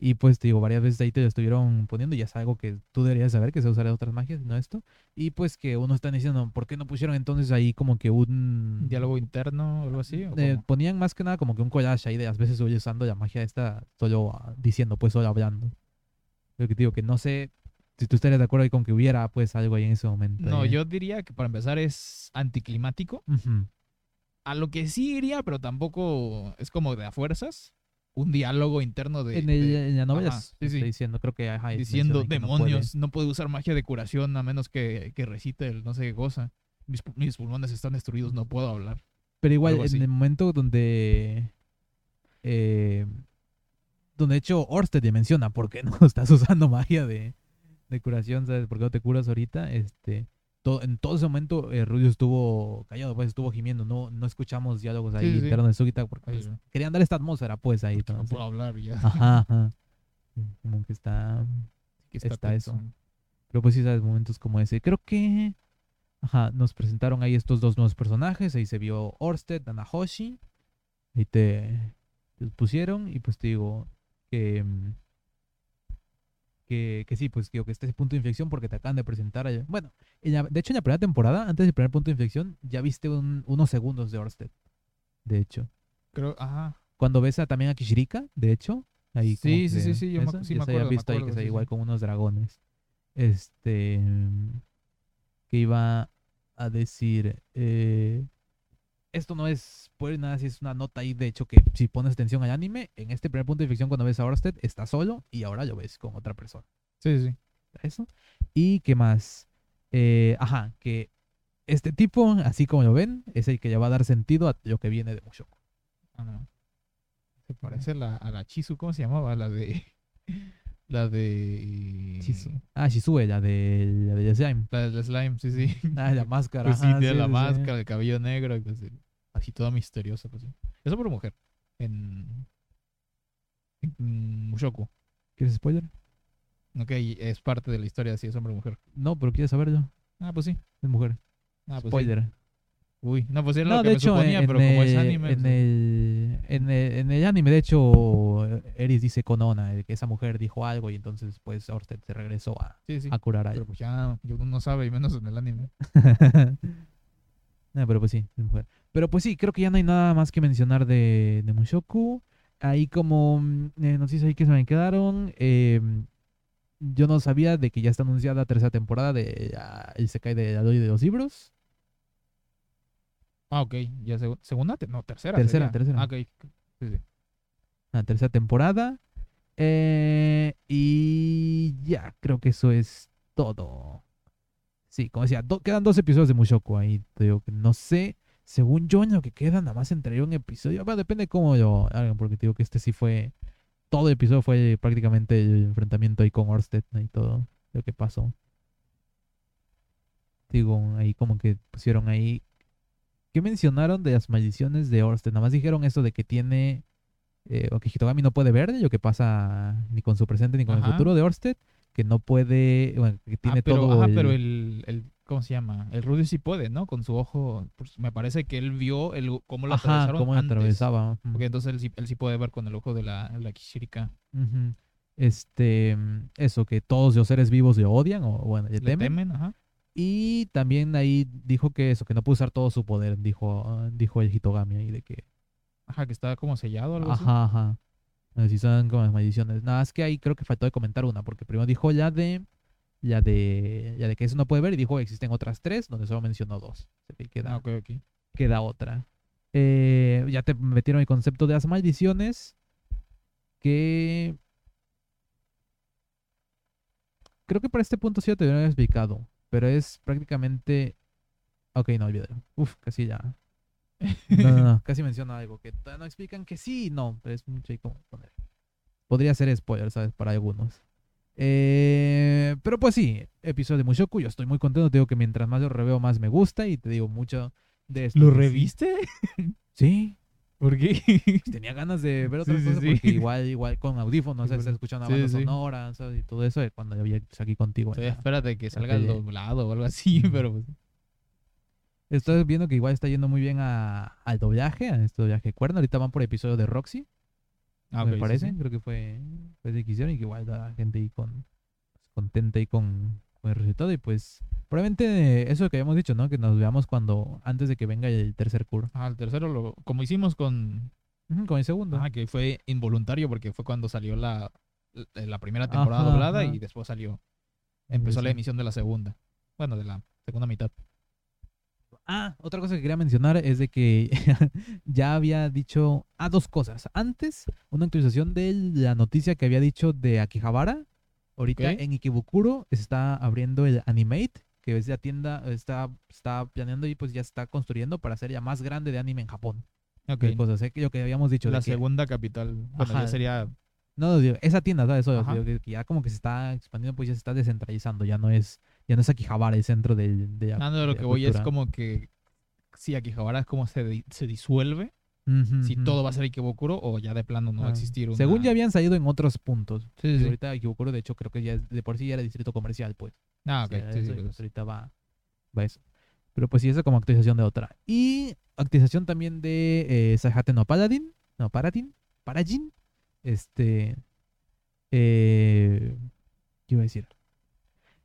Y pues te digo, varias veces ahí te lo estuvieron poniendo y ya es algo que tú deberías saber que se usaría otras magias, no esto. Y pues que uno está diciendo, ¿por qué no pusieron entonces ahí como que un... ¿Diálogo interno o algo así? ¿o Eh, ponían más que nada como que un collage ahí de las veces voy usando la magia esta, solo ah, diciendo, pues solo hablando. Lo que te digo, que no sé si tú estarías de acuerdo ahí con que hubiera pues algo ahí en ese momento. No, ahí. yo diría que para empezar es anticlimático. Ujú. A lo que sí iría, pero tampoco es como de a fuerzas. Un diálogo interno de, en, el- de- en la novela ajá, sí, sí. diciendo, creo que ajá, diciendo que no demonios, no puede usar magia de curación a menos que, que recite el no sé qué cosa. Mis, pu- mis pulmones están destruidos, no puedo hablar. Pero igual, en así. el momento donde. eh, donde de hecho Orsted ya menciona por qué no estás usando magia de, de curación, ¿sabes? ¿Por qué no te curas ahorita? Este. En todo ese momento, eh, Rudio estuvo callado, pues estuvo gimiendo. No, no escuchamos diálogos ahí Sí, sí, internos de Sugita porque pues, ¿no? querían dar esta atmósfera, pues ahí. no entonces. puedo hablar y ya. Ajá, ajá. Como que está. que está eso. Pero pues sí, sabes, momentos como ese. Creo que. Ajá, nos presentaron ahí estos dos nuevos personajes. Ahí se vio Orsted, Danahoshi. Ahí te, te pusieron. Y pues te digo que. mm, Que, que sí, pues que este es el punto de inflexión porque te acaban de presentar. a- Bueno, en la- de hecho, en la primera temporada, antes del primer punto de inflexión, ya viste un- unos segundos de Orsted. De hecho. Creo, ajá. Cuando ves a, también a Kishirika, de hecho. Ahí Sí, sí, que sí, sí, yo me sí ya me acuerdo, me visto ahí que está sí, igual sí. con unos dragones. Este. mm, Que iba a decir. eh, esto no es pues nada, si es una nota ahí. De hecho, que si pones atención al anime, en este primer punto de ficción, cuando ves a Orsted, está solo y ahora lo ves con otra persona. Sí, sí. Eso. Y qué más. Eh, ajá, que este tipo, así como lo ven, es el que le va a dar sentido a lo que viene de Mushoku. Ah, no. Se parece a la, a la Chisu, ¿cómo se llamaba? La de. La de. Shizu- Ah, Shizue, la de, la de Slime. La del slime, sí, sí. Ah, la máscara. Pues sí, ajá, tiene sí, la sí, sí. máscara, el cabello negro, pues, así toda misteriosa. Pues, sí. Es hombre o mujer. En. En Mushoku. ¿Quieres spoiler? Ok, es parte de la historia si es hombre o mujer. No, pero quieres saberlo. Ah, pues sí. Es mujer. Ah, pues spoiler. Uy, no, pues era no, lo que de me hecho, suponía, en, pero como es anime. en, pues, el, en, el, en el anime, de hecho, Eris dice Konona, eh, que esa mujer dijo algo y entonces pues Orsted se regresó a, Sí, sí. a curar a Pero pues ya uno no sabe, y menos en el anime. No, pero pues sí, es mujer. Pero pues sí, creo que ya no hay nada más que mencionar de, de Mushoku. Ahí como mm, eh, noticias ahí que se me quedaron. eh, yo no sabía de que ya está anunciada la tercera temporada de ah, El Sekai de la Ley de los Libros. Ah, ok. Ya seg- segunda, no, tercera. Tercera, sería. tercera. Ah, ok. Sí, sí. La tercera temporada. Eh, y ya, creo que eso es todo. Sí, como decía, quedan dos episodios de Mushoku ahí. Te digo que no sé. Según yo, en lo que queda, nada más entraría un episodio. Bueno, depende de cómo lo hagan, porque te digo que este sí fue. Todo el episodio fue prácticamente el enfrentamiento ahí con Orsted y todo lo que pasó. Digo, ahí como que pusieron ahí. ¿Qué mencionaron de las maldiciones de Orsted? Nada más dijeron eso de que tiene eh, o que Hitogami no puede ver lo que pasa ni con su presente ni con el futuro de Orsted, que no puede, bueno, que tiene ah, pero, todo ajá, el- pero el, el- ¿cómo se llama? El Rudy sí puede, ¿no? Con su ojo, pues, me parece que él vio el, cómo lo Ajá, atravesaron cómo antes. atravesaba. Porque entonces él sí, él sí puede ver con el ojo de la, la Kishirika. Este, mm, eso, que todos los seres vivos le odian, o bueno, le Le temen. temen, ajá. Y también ahí dijo que eso, que no puede usar todo su poder, dijo, ah, dijo el Hitogami ahí, de que, Ajá, que está como sellado o algo así. ajá, ajá. Así son como las maldiciones. Nada, es que ahí creo que faltó de comentar una, porque primero dijo ya de, ya de, ya de que eso no puede ver, y dijo que existen otras tres, donde solo mencionó dos. Que queda, Ah, ok, ok. queda otra. Eh, ya te metieron el concepto de las maldiciones. Que. Creo que para este punto sí ya te habían explicado. Pero es prácticamente... Ok, no, olvídalo. Uf, casi ya. No, no, no, casi menciono algo que no explican que sí, no, pero es mucho como poner. Podría ser spoiler, ¿sabes? Para algunos. Eh, pero pues sí, episodio de Mushoku, yo estoy muy contento, te digo que mientras más lo reveo más me gusta y te digo mucho de esto. ¿Lo reviste? Sí, ¿Por qué? pues, tenía ganas de ver otras Sí, sí, cosas sí. porque igual, igual con audífonos, Sí, ¿sabes? bueno. escuchando Sí, la banda sí. sonora, ¿sabes? Y todo eso, cuando yo vi pues, aquí contigo. Sí, ya. espérate que salga el doblado o algo así, pero pues, Estoy viendo que igual está yendo muy bien a, al doblaje, a este doblaje cuerno. Ahorita van por episodio de Roxy, ah, me ok, sí, parece. sí. Creo que fue, fue ese que hicieron y que igual la gente ahí con, contenta ahí con, con el resultado. Y pues, probablemente eso que habíamos dicho, ¿no? Que nos veamos cuando, antes de que venga el tercer curso. Ah, el tercero, lo, como hicimos con... Con el segundo. Ah, que fue involuntario porque fue cuando salió la, la- primera temporada Ajá, doblada ajá. y después salió... Empezó la Sí. emisión de la segunda. Bueno, de la segunda mitad. Ah, otra cosa que quería mencionar es de que ya había dicho. Ah, dos cosas. Antes, una actualización de la noticia que había dicho de Akihabara. Ahorita en Ikebukuro se está abriendo el Animate, que es la tienda, está, está planeando y pues ya está construyendo para hacer ya más grande de anime en Japón. Ok. Cosas, ¿eh? Lo que habíamos dicho. de La que- segunda capital. Bueno, Ajá. ya sería... No, digo, esa tienda, ¿sabes? Eso, digo, que que ya como que se está expandiendo, pues ya se está descentralizando. Ya no es, ya no es Akihabara el centro de la- Ah, no, de lo que voy es cultura. como que... Si Akihabara es como se, se disuelve, Ujú, si ujú. todo va a ser Ikebukuro o ya de plano no va a Ah, existir una... Según ya habían salido en otros puntos. Sí, sí, sí. ahorita Ikebukuro, de hecho, creo que ya es- de por sí ya era distrito comercial, pues. Ah, ok. O sea, sí, sí, eso, y pues. ahorita va, va eso. Pero pues sí, esa como actualización de otra. Y actualización también de eh, Sajate no Paladin. No, Paladin. Parajin. Este. Eh, ¿Qué iba a decir?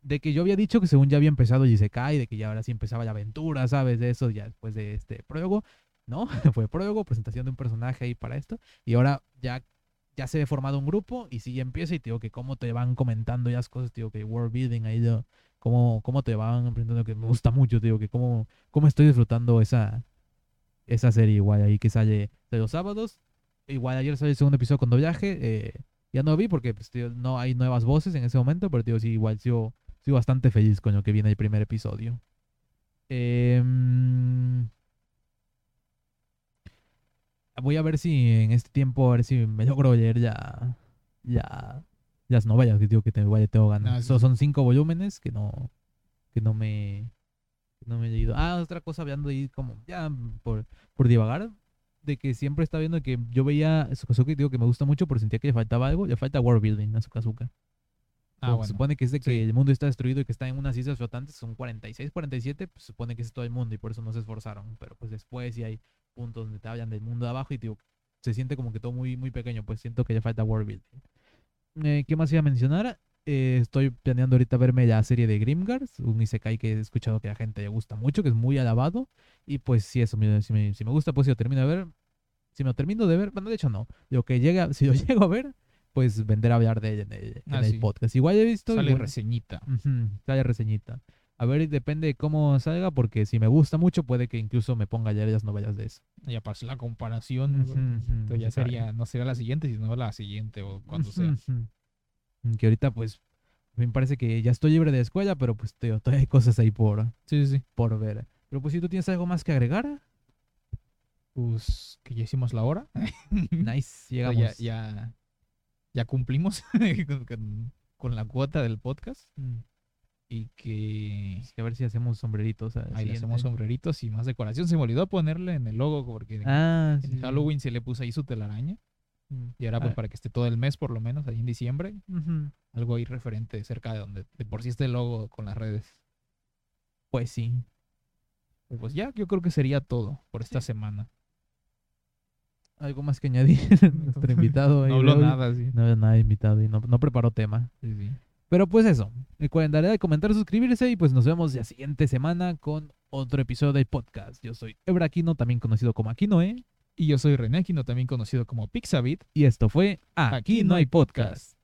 De que yo había dicho que según ya había empezado Isekai, de que ya ahora sí empezaba la aventura, ¿sabes? De eso, ya después de este prólogo. ¿No? Fue prólogo, presentación de un personaje ahí para esto. Y ahora ya ya se ve formado un grupo y ya empieza y te digo que cómo te van comentando ya las cosas, digo que world building ahí, yo, cómo, te van aprendiendo que me gusta mucho, digo que cómo, cómo estoy disfrutando esa, esa serie igual ahí que sale de los sábados. Igual ayer salió el segundo episodio con doblaje, eh, ya no vi porque pues, no hay nuevas voces en ese momento, pero digo, sí, igual sigo, sigo bastante feliz con lo que viene el primer episodio. Em, voy a ver si en este tiempo, a ver si me logro leer ya, ya las novelas que digo que te, le tengo ganas. Ah, sí, So- sí. son cinco volúmenes que no, que no me, que no me he leído. Ah, otra cosa hablando ahí como, ya por, por divagar, de que siempre está viendo que yo veía Sukazuka y digo que me gusta mucho, pero sentía que le faltaba algo, le falta world building a Sukazuka. Ah, bueno. Se supone que es de que Sí. el mundo está destruido y que está en unas islas flotantes, son 46, 47, pues supone que es todo el mundo y por eso no se esforzaron. Pero pues después sí hay puntos donde te hablan del mundo de abajo y digo, se siente como que todo muy, muy pequeño, pues siento que le falta world building. Eh, ¿Qué más iba a mencionar? Eh, estoy planeando ahorita verme la serie de Grimgars, un isekai que he escuchado que a la gente le gusta mucho, que es muy alabado. Y pues si eso, si me, si me gusta, pues si lo termino de ver, si me lo termino de ver, bueno, de hecho no, lo que llega, si lo llego a ver, pues vendré a hablar de él en el, en Ah, el sí. podcast. Igual he visto... Sale reseñita. Ujú, sale reseñita. A ver, depende de cómo salga, porque si me gusta mucho, puede que incluso me ponga a leer las novelas de eso. Ya pasó la comparación. Ujú, ujú, Entonces ya sería, no sería la siguiente, sino la siguiente o cuando sea. ujú. Que ahorita, pues, me parece que ya estoy libre de escuela, pero pues digo, todavía hay cosas ahí por, Sí, sí, por ver. Pero pues si tú tienes algo más que agregar, Pues que ya hicimos la hora. nice, sea, llegamos. Ya, ya, ya cumplimos con, la cuota del podcast. Mm, Y que A ver si hacemos sombreritos. al ahí le hacemos sombreritos y más decoración. Se me olvidó ponerle en el logo porque Ah, en sí. Halloween se le puso ahí su telaraña. Mm. Y ahora pues Ah, para que esté todo el mes por lo menos, ahí en diciembre, algo ahí referente cerca de donde de por sí esté el logo con las redes. Pues sí. Pues ya, yo creo que sería todo por esta Sí. semana. Algo más que añadir. Nuestro invitado. No de hablo hoy. nada, sí. No, nada invitado y no, no preparó tema. Sí, sí. Pero pues eso, recuerden darle a comentar, suscribirse y pues nos vemos la siguiente semana con otro episodio del podcast. Yo soy Ebra Aquino, también conocido como Aquinoe, Y yo soy René Aquino, también conocido como Pixabit. y esto fue Aquí, no hay podcast.